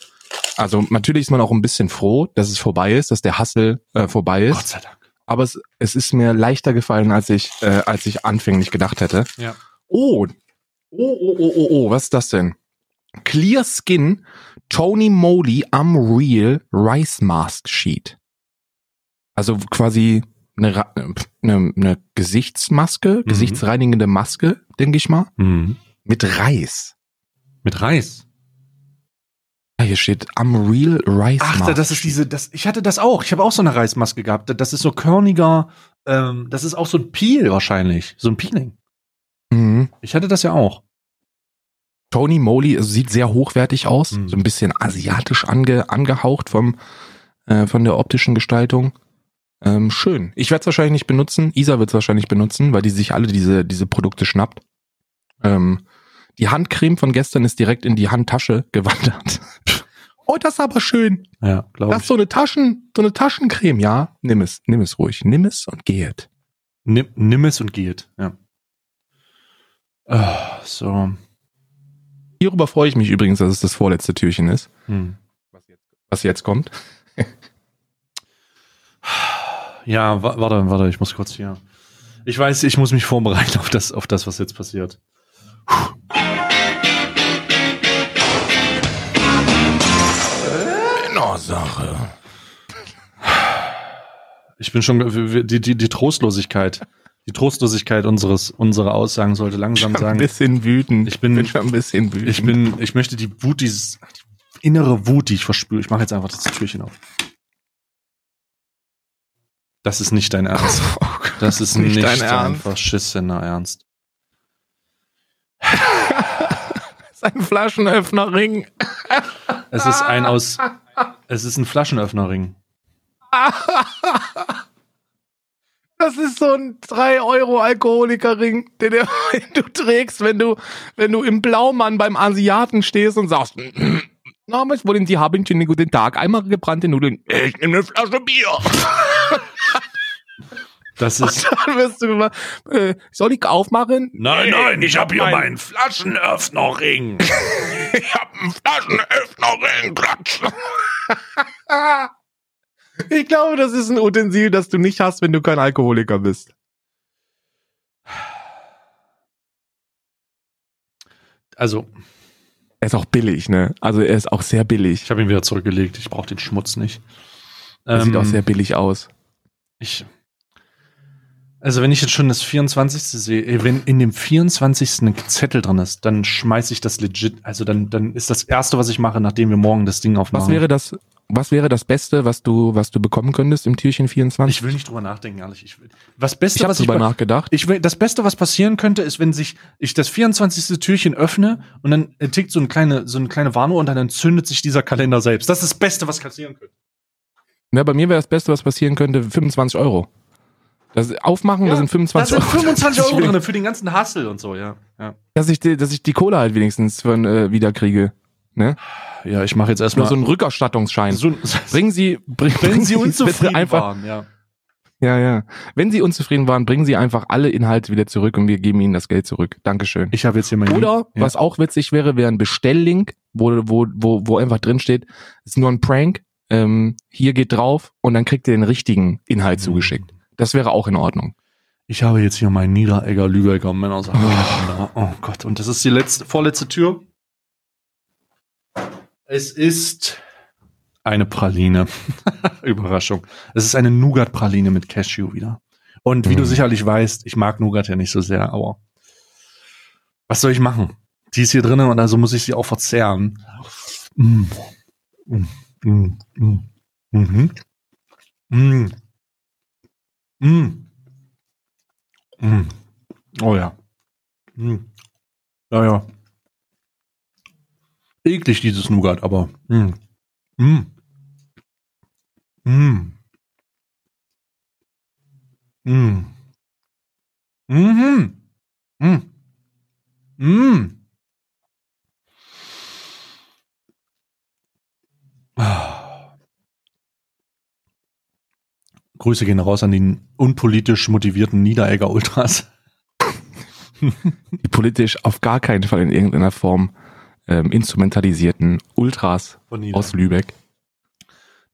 Also natürlich ist man auch ein bisschen froh, dass es vorbei ist, dass der Hassel äh, vorbei Gott ist. sei Dank. Aber es, es ist mir leichter gefallen, als ich, äh, als ich anfänglich gedacht hätte. Ja. Oh, oh, oh, oh, oh, oh, was ist das denn? Clear Skin Tony Moly am Real Rice Mask Sheet. Also quasi eine, Ra- eine, eine Gesichtsmaske, gesichtsreinigende Maske, denke ich mal, Mhm. mit Reis. Mit Reis. Ah, hier steht am Real Rice Ach, das ist diese, das, ich hatte das auch. Ich habe auch so eine Reismaske gehabt. Das ist so körniger, ähm, das ist auch so ein Peel wahrscheinlich. So ein Peeling. Mhm. Ich hatte das ja auch. Tony Moly also sieht sehr hochwertig aus, Mhm. so ein bisschen asiatisch ange, angehaucht vom, äh, von der optischen Gestaltung. Ähm, schön. Ich werde es wahrscheinlich nicht benutzen. Isa wird es wahrscheinlich benutzen, weil die sich alle diese, diese Produkte schnappt. Ähm, die Handcreme von gestern ist direkt in die Handtasche gewandert. Oh, das ist aber schön. Ja, glaube Das ich. ist so eine Taschen, so eine Taschencreme. Ja, nimm es, nimm es ruhig. Nimm es und geht. Nimm, nimm es und geht. Ja. Ah, so. Hierüber freue ich mich übrigens, dass es das vorletzte Türchen ist, Hm. was jetzt kommt. Ja, wa warte, warte, ich muss kurz hier. Ich weiß, ich muss mich vorbereiten auf das, auf das, was jetzt passiert. Männersache. Ich bin schon die, die, die Trostlosigkeit. Die Trostlosigkeit unseres, unserer Aussagen sollte langsam ein sagen. bisschen wütend. Ich bin- schon ein bisschen wütend. Ich bin, ich möchte die Wut, dieses die innere Wut, die ich verspüre. Ich mache jetzt einfach das Türchen auf. Das ist nicht dein Ernst. Oh Gott. Das ist Nicht nicht, dein dein, Ernst. verschissener Ernst. Sein Flaschenöffnerring. Es ist ein aus, es ist ein Flaschenöffnerring. Das ist so ein 3 Euro Alkoholikerring, den, du- den du trägst, wenn du, wenn du im Blaumann beim Asiaten stehst und sagst, na, was wollen Sie haben? Schönen guten Tag. Einmal gebrannte Nudeln. Ich nehme eine Flasche Bier. Das ist, Dann wirst du immer, äh, soll ich aufmachen? nein, nein, ich habe hier meinen Flaschenöffnerring. Ich hab einen Flaschenöffnerring, Klatsch. ich glaube, das ist ein Utensil, das du nicht hast, wenn du kein Alkoholiker bist. Also, Er ist auch billig, ne? Also er ist auch sehr billig. ich habe ihn wieder zurückgelegt. Ich brauche den Schmutz nicht. Er sieht Ähm, auch sehr billig aus. Ich. Also, wenn ich jetzt schon das 24. sehe, ey, wenn in dem 24. ein Zettel drin ist, dann schmeiße ich das legit. Also, dann, dann ist das erste, was ich mache, nachdem wir morgen das Ding aufmachen. Was wäre das, was wäre das Beste, was du, was du bekommen könntest im Türchen 24? Ich will nicht drüber nachdenken, ehrlich. Ich will, was Beste, ich habe was ich drüber bei- nachgedacht. Ich will, das Beste, was passieren könnte, ist, wenn sich ich das 24. Türchen öffne und dann äh, tickt so eine kleine, so eine kleine Warnung und dann entzündet sich dieser Kalender selbst. Das ist das Beste, was passieren könnte. Ja, bei mir wäre das Beste, was passieren könnte, 25 Euro. Das aufmachen, da sind 25 da sind Euro. 25 Euro will- drin für den ganzen Hassel und so, ja. Ja, Dass ich, die, dass ich die Kohle halt wenigstens von, äh, wieder kriege. Ne? ja ich mache jetzt erstmal so einen Rückerstattungsschein. so, Bringen Sie, bring, wenn bringen sie unzufrieden einfach, waren, ja. Ja, ja. Wenn Sie unzufrieden waren, bringen Sie einfach alle Inhalte wieder zurück und wir geben Ihnen das Geld zurück. Dankeschön. Ich habe jetzt hier mein Oder, ja. was auch witzig wäre, wäre ein Bestelllink, wo, wo, wo, wo einfach drin steht, ist nur ein Prank, ähm, hier geht drauf und dann kriegt ihr den richtigen Inhalt Mhm. zugeschickt. Das wäre auch in Ordnung. Ich habe jetzt hier mein Niederegger Lübecker Männersache. Oh. oh Gott, und das ist die letzte, vorletzte Tür. Es ist eine Praline. Überraschung. Es ist eine Nougat-Praline mit Cashew wieder. Und wie du Mhm. sicherlich weißt, ich mag Nougat ja nicht so sehr, aber was soll ich machen? Die ist hier drinnen und also muss ich sie auch verzehren. Mm. Mm. Mm. Mm. Mm. Mm. Oh ja. Mm. Ja. Eklig dieses Nougat, aber. Mm. Mm. Mm. Mm. Mhm. Mm. Mm. Ah. Grüße gehen raus an die unpolitisch motivierten Niederegger Ultras. Die politisch auf gar keinen Fall in irgendeiner Form ähm, instrumentalisierten Ultras aus Lübeck.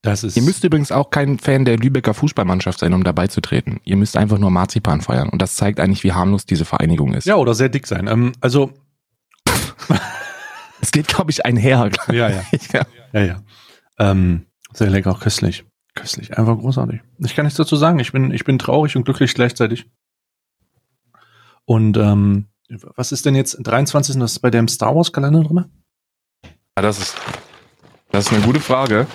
Das ist. Ihr müsst übrigens auch kein Fan der Lübecker Fußballmannschaft sein, um dabei zu treten. Ihr müsst einfach nur Marzipan feiern. Und das zeigt eigentlich, wie harmlos diese Vereinigung ist. ja, oder sehr dick sein. Ähm, also, Es geht, glaube ich, einher. ja, ja. ja. Ja, ja. Ähm, sehr lecker, auch köstlich. Köstlich, einfach großartig. Ich kann nichts dazu sagen. Ich bin, ich bin traurig und glücklich gleichzeitig. Und ähm, was ist denn jetzt 23. Das ist bei dem Star Wars Kalender drin? Ja, das ist, das ist eine gute Frage.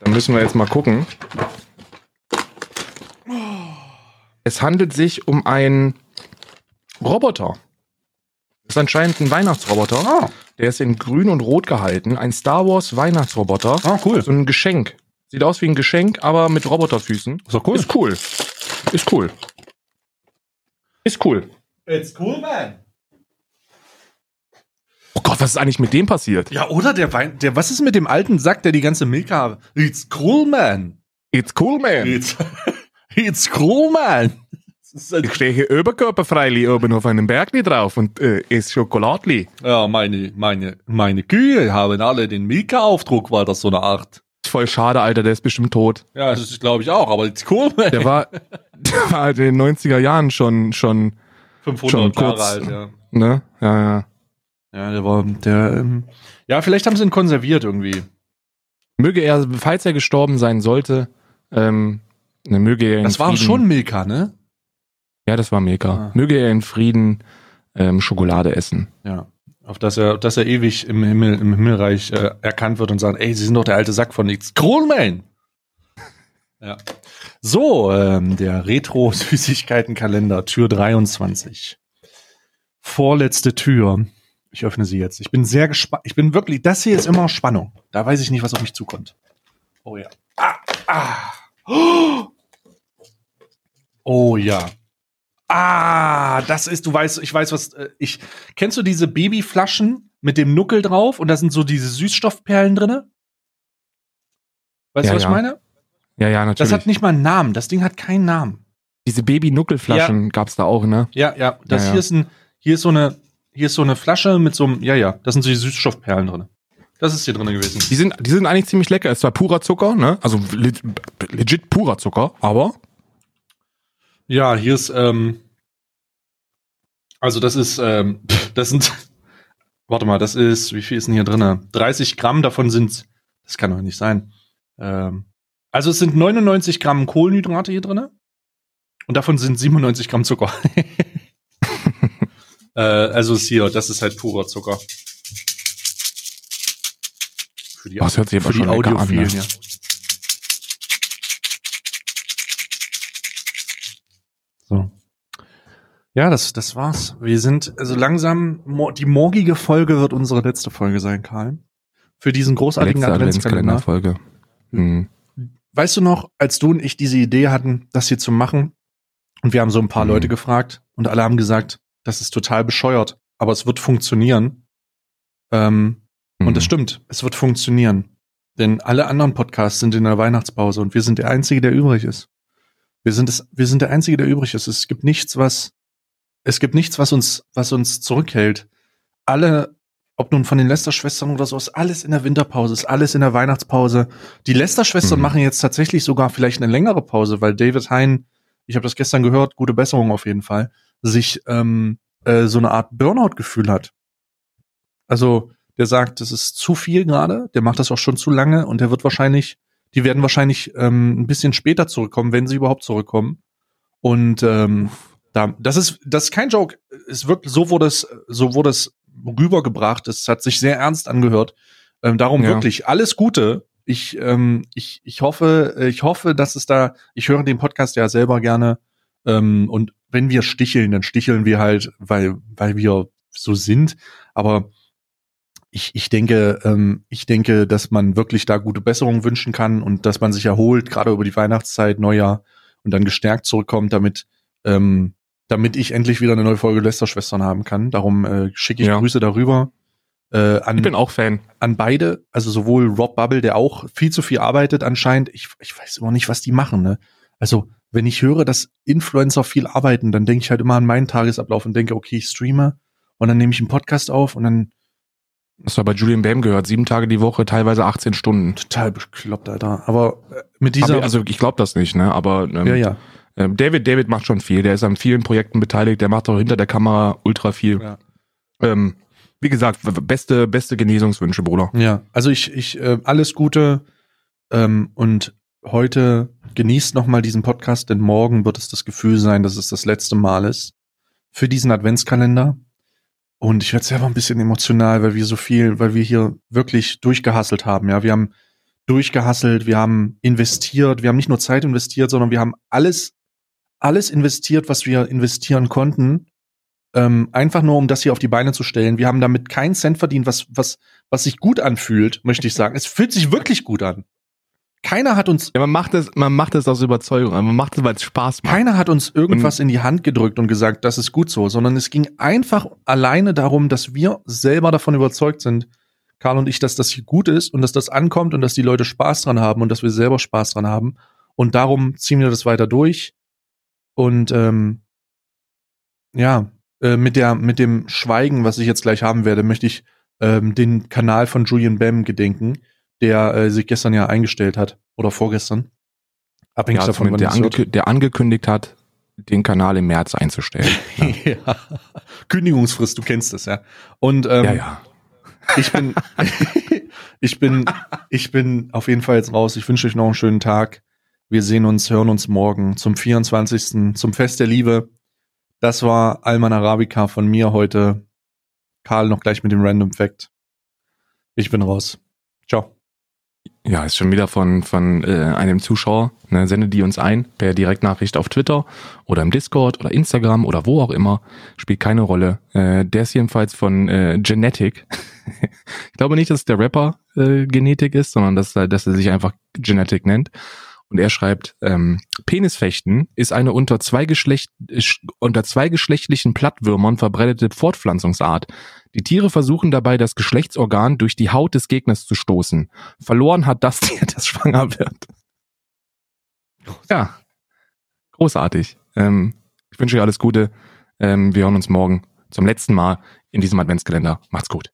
Da müssen wir jetzt mal gucken. Es handelt sich um einen Roboter. Das ist anscheinend ein Weihnachtsroboter. Ah, Der ist in grün und rot gehalten. Ein Star Wars Weihnachtsroboter. ah cool. So ein Geschenk. Sieht aus wie ein Geschenk, aber mit Roboterfüßen. Ist doch cool. Ist cool. Ist cool. Ist cool. It's cool, man. Oh Gott, was ist eigentlich mit dem passiert? Ja, oder der Wein, der, was ist mit dem alten Sack, der die ganze Milka, it's cool, man. It's cool, man. It's, it's cool, man. Ich stehe hier oberkörperfreili oben auf einem Bergli drauf und äh, esse Schokoladli. Ja, meine, meine, meine Kühe haben alle den Milka-Aufdruck, war das so eine Art. Ist voll schade, Alter, der ist bestimmt tot. Ja, das glaube ich auch, aber cool, man. Der war, der war halt in den 90er Jahren schon, schon, 500 schon Jahre kurz. alt, ja. ne? Ja, ja. Ja, der war, der, ähm, ja, vielleicht haben sie ihn konserviert irgendwie. Möge er, falls er gestorben sein sollte, ähm, ne, möge er in Das war Frieden, schon Milka, ne? Ja, das war Milka. Ah. Möge er in Frieden ähm, Schokolade essen. Ja. Auf dass er, dass er ewig im Himmel, im Himmelreich äh, erkannt wird und sagt, ey, sie sind doch der alte Sack von It's cool, man. Ja. So, ähm, der Retro-Süßigkeiten-Kalender, Tür 23. Vorletzte Tür. Ich öffne sie jetzt. Ich bin sehr gespannt. Ich bin wirklich, das hier ist immer Spannung. Da weiß ich nicht, was auf mich zukommt. Oh ja. Ah, ah. Oh ja. Ah, das ist, du weißt, ich weiß, was, äh, ich, kennst du diese Babyflaschen mit dem Nuckel drauf und da sind so diese Süßstoffperlen drinne? Weißt Ja, du, was ja. ich meine? Ja, ja, natürlich. Das hat nicht mal einen Namen. Das Ding hat keinen Namen. Diese Baby-Nuckelflaschen gab's da auch, ne? Ja, ja. Das Ja, ja. hier ist ein, hier ist so eine, hier ist so eine Flasche mit so einem, ja, ja, da sind so die Süßstoffperlen drin. Das ist hier drin gewesen. Die sind, die sind eigentlich ziemlich lecker. Ist zwar purer Zucker, ne? Also le legit purer Zucker, aber Ja, hier ist, ähm, also das ist, ähm, das sind, warte mal, das ist, wie viel ist denn hier drinne? 30 Gramm davon sind, das kann doch nicht sein. Ähm, also es sind 99 Gramm Kohlenhydrate hier drinne und davon sind 97 Gramm Zucker. äh, also ist hier, das ist halt purer Zucker. Für die, Oh, das hört sich aber für die schon lecker an, Audiophilen, ne? ja. Ja, das, das war's. Wir sind also langsam, die morgige Folge wird unsere letzte Folge sein, Karl. Für diesen großartigen letzte Adventskalender. Adventskalenderfolge. Mhm. Weißt du noch, als du und ich diese Idee hatten, das hier zu machen, und wir haben so ein paar Mhm. Leute gefragt und alle haben gesagt, das ist total bescheuert, aber es wird funktionieren. Ähm, Mhm. Und das stimmt, es wird funktionieren. Denn alle anderen Podcasts sind in der Weihnachtspause und wir sind der Einzige, der übrig ist. Wir sind, es, wir sind der Einzige, der übrig ist. Es gibt nichts, was, es gibt nichts, was uns, was uns zurückhält. Alle, ob nun von den Lester-Schwestern oder so, ist alles in der Winterpause, ist alles in der Weihnachtspause. Die Lester-Schwestern Mhm. machen jetzt tatsächlich sogar vielleicht eine längere Pause, weil David Hein, ich habe das gestern gehört, gute Besserung auf jeden Fall, sich ähm, äh, so eine Art Burnout-Gefühl hat. Also der sagt, das ist zu viel gerade, der macht das auch schon zu lange und der wird wahrscheinlich, die werden wahrscheinlich ähm, ein bisschen später zurückkommen, wenn sie überhaupt zurückkommen. Und ähm, da, das ist, das ist kein Joke. Es wirkt, so wurde es, so wurde es rübergebracht. Es hat sich sehr ernst angehört. Ähm, darum Ja. wirklich alles Gute. Ich, ähm, ich, ich hoffe, ich hoffe, dass es da, ich höre den Podcast ja selber gerne. Ähm, und wenn wir sticheln, dann sticheln wir halt, weil, weil wir so sind. Aber ich, ich denke, ähm, ich denke, dass man wirklich da gute Besserungen wünschen kann und dass man sich erholt, gerade über die Weihnachtszeit, Neujahr und dann gestärkt zurückkommt, damit, ähm, damit ich endlich wieder eine neue Folge Lästerschwestern haben kann. Darum äh, schicke ich Ja. Grüße darüber. Äh, an, Ich bin auch Fan. an beide, also sowohl Rob Bubble, der auch viel zu viel arbeitet anscheinend. Ich, ich weiß immer nicht, was die machen. Ne? Also wenn ich höre, dass Influencer viel arbeiten, dann denke ich halt immer an meinen Tagesablauf und denke, okay, ich streame und dann nehme ich einen Podcast auf und dann Das war bei Julian Bam gehört. Sieben Tage die Woche, teilweise 18 Stunden. total bekloppt, Alter. Aber äh, mit dieser, Aber, also ich glaube das nicht, ne? Aber ähm, ja, ja, ähm, David, David macht schon viel. Der ist an vielen Projekten beteiligt. Der macht auch hinter der Kamera ultra viel. Ja. Ähm, wie gesagt, beste, beste Genesungswünsche, Bruder. ja. Also ich, ich, äh, alles Gute ähm, und heute genießt noch mal diesen Podcast, denn morgen wird es das Gefühl sein, dass es das letzte Mal ist für diesen Adventskalender. Und ich werde selber ein bisschen emotional, weil wir so viel, weil wir hier wirklich durchgehasselt haben. Ja, wir haben durchgehasselt, wir haben investiert, wir haben nicht nur Zeit investiert, sondern wir haben alles, alles investiert, was wir investieren konnten. Ähm, einfach nur, um das hier auf die Beine zu stellen. Wir haben damit keinen Cent verdient, was, was, was sich gut anfühlt, möchte ich sagen. Es fühlt sich wirklich gut an. Keiner hat uns Ja, man macht es, man macht es aus Überzeugung. Man macht es, weil es Spaß macht. Keiner hat uns irgendwas in die Hand gedrückt und gesagt, das ist gut so, sondern es ging einfach alleine darum, dass wir selber davon überzeugt sind, Karl und ich, dass das hier gut ist und dass das ankommt und dass die Leute Spaß dran haben und dass wir selber Spaß dran haben. Und darum ziehen wir das weiter durch. Und ähm, ja, äh, mit der mit dem Schweigen, was ich jetzt gleich haben werde, möchte ich ähm, den Kanal von Julian Bam gedenken, der äh, sich gestern ja eingestellt hat oder vorgestern. Abhängig Ja, davon, wann der, angekü der angekündigt hat, den Kanal im März einzustellen. ja. Kündigungsfrist, du kennst es, ja. Und ähm, ja, ja. ich bin, ich bin, ich bin auf jeden Fall jetzt raus. Ich wünsche euch noch einen schönen Tag. Wir sehen uns, hören uns morgen zum 24. zum Fest der Liebe. Das war Alman Arabica von mir heute. Karl noch gleich mit dem Random Fact. Ich bin raus. Ciao. Ja, ist schon wieder von, von äh, einem Zuschauer. Ne, sende die uns ein per Direktnachricht auf Twitter oder im Discord oder Instagram oder wo auch immer. Spielt keine Rolle. Äh, der ist jedenfalls von äh, Genetic. ich glaube nicht, dass der Rapper äh, Genetik ist, sondern dass, dass er sich einfach Genetic nennt. Und er schreibt, ähm, Penisfechten ist eine unter, zwei Geschlecht, sch- unter zweigeschlechtlichen Plattwürmern verbreitete Fortpflanzungsart. Die Tiere versuchen dabei, das Geschlechtsorgan durch die Haut des Gegners zu stoßen. Verloren hat das Tier, das schwanger wird. Ja, großartig. Ähm, ich wünsche euch alles Gute. Ähm, wir hören uns morgen zum letzten Mal in diesem Adventskalender. Macht's gut.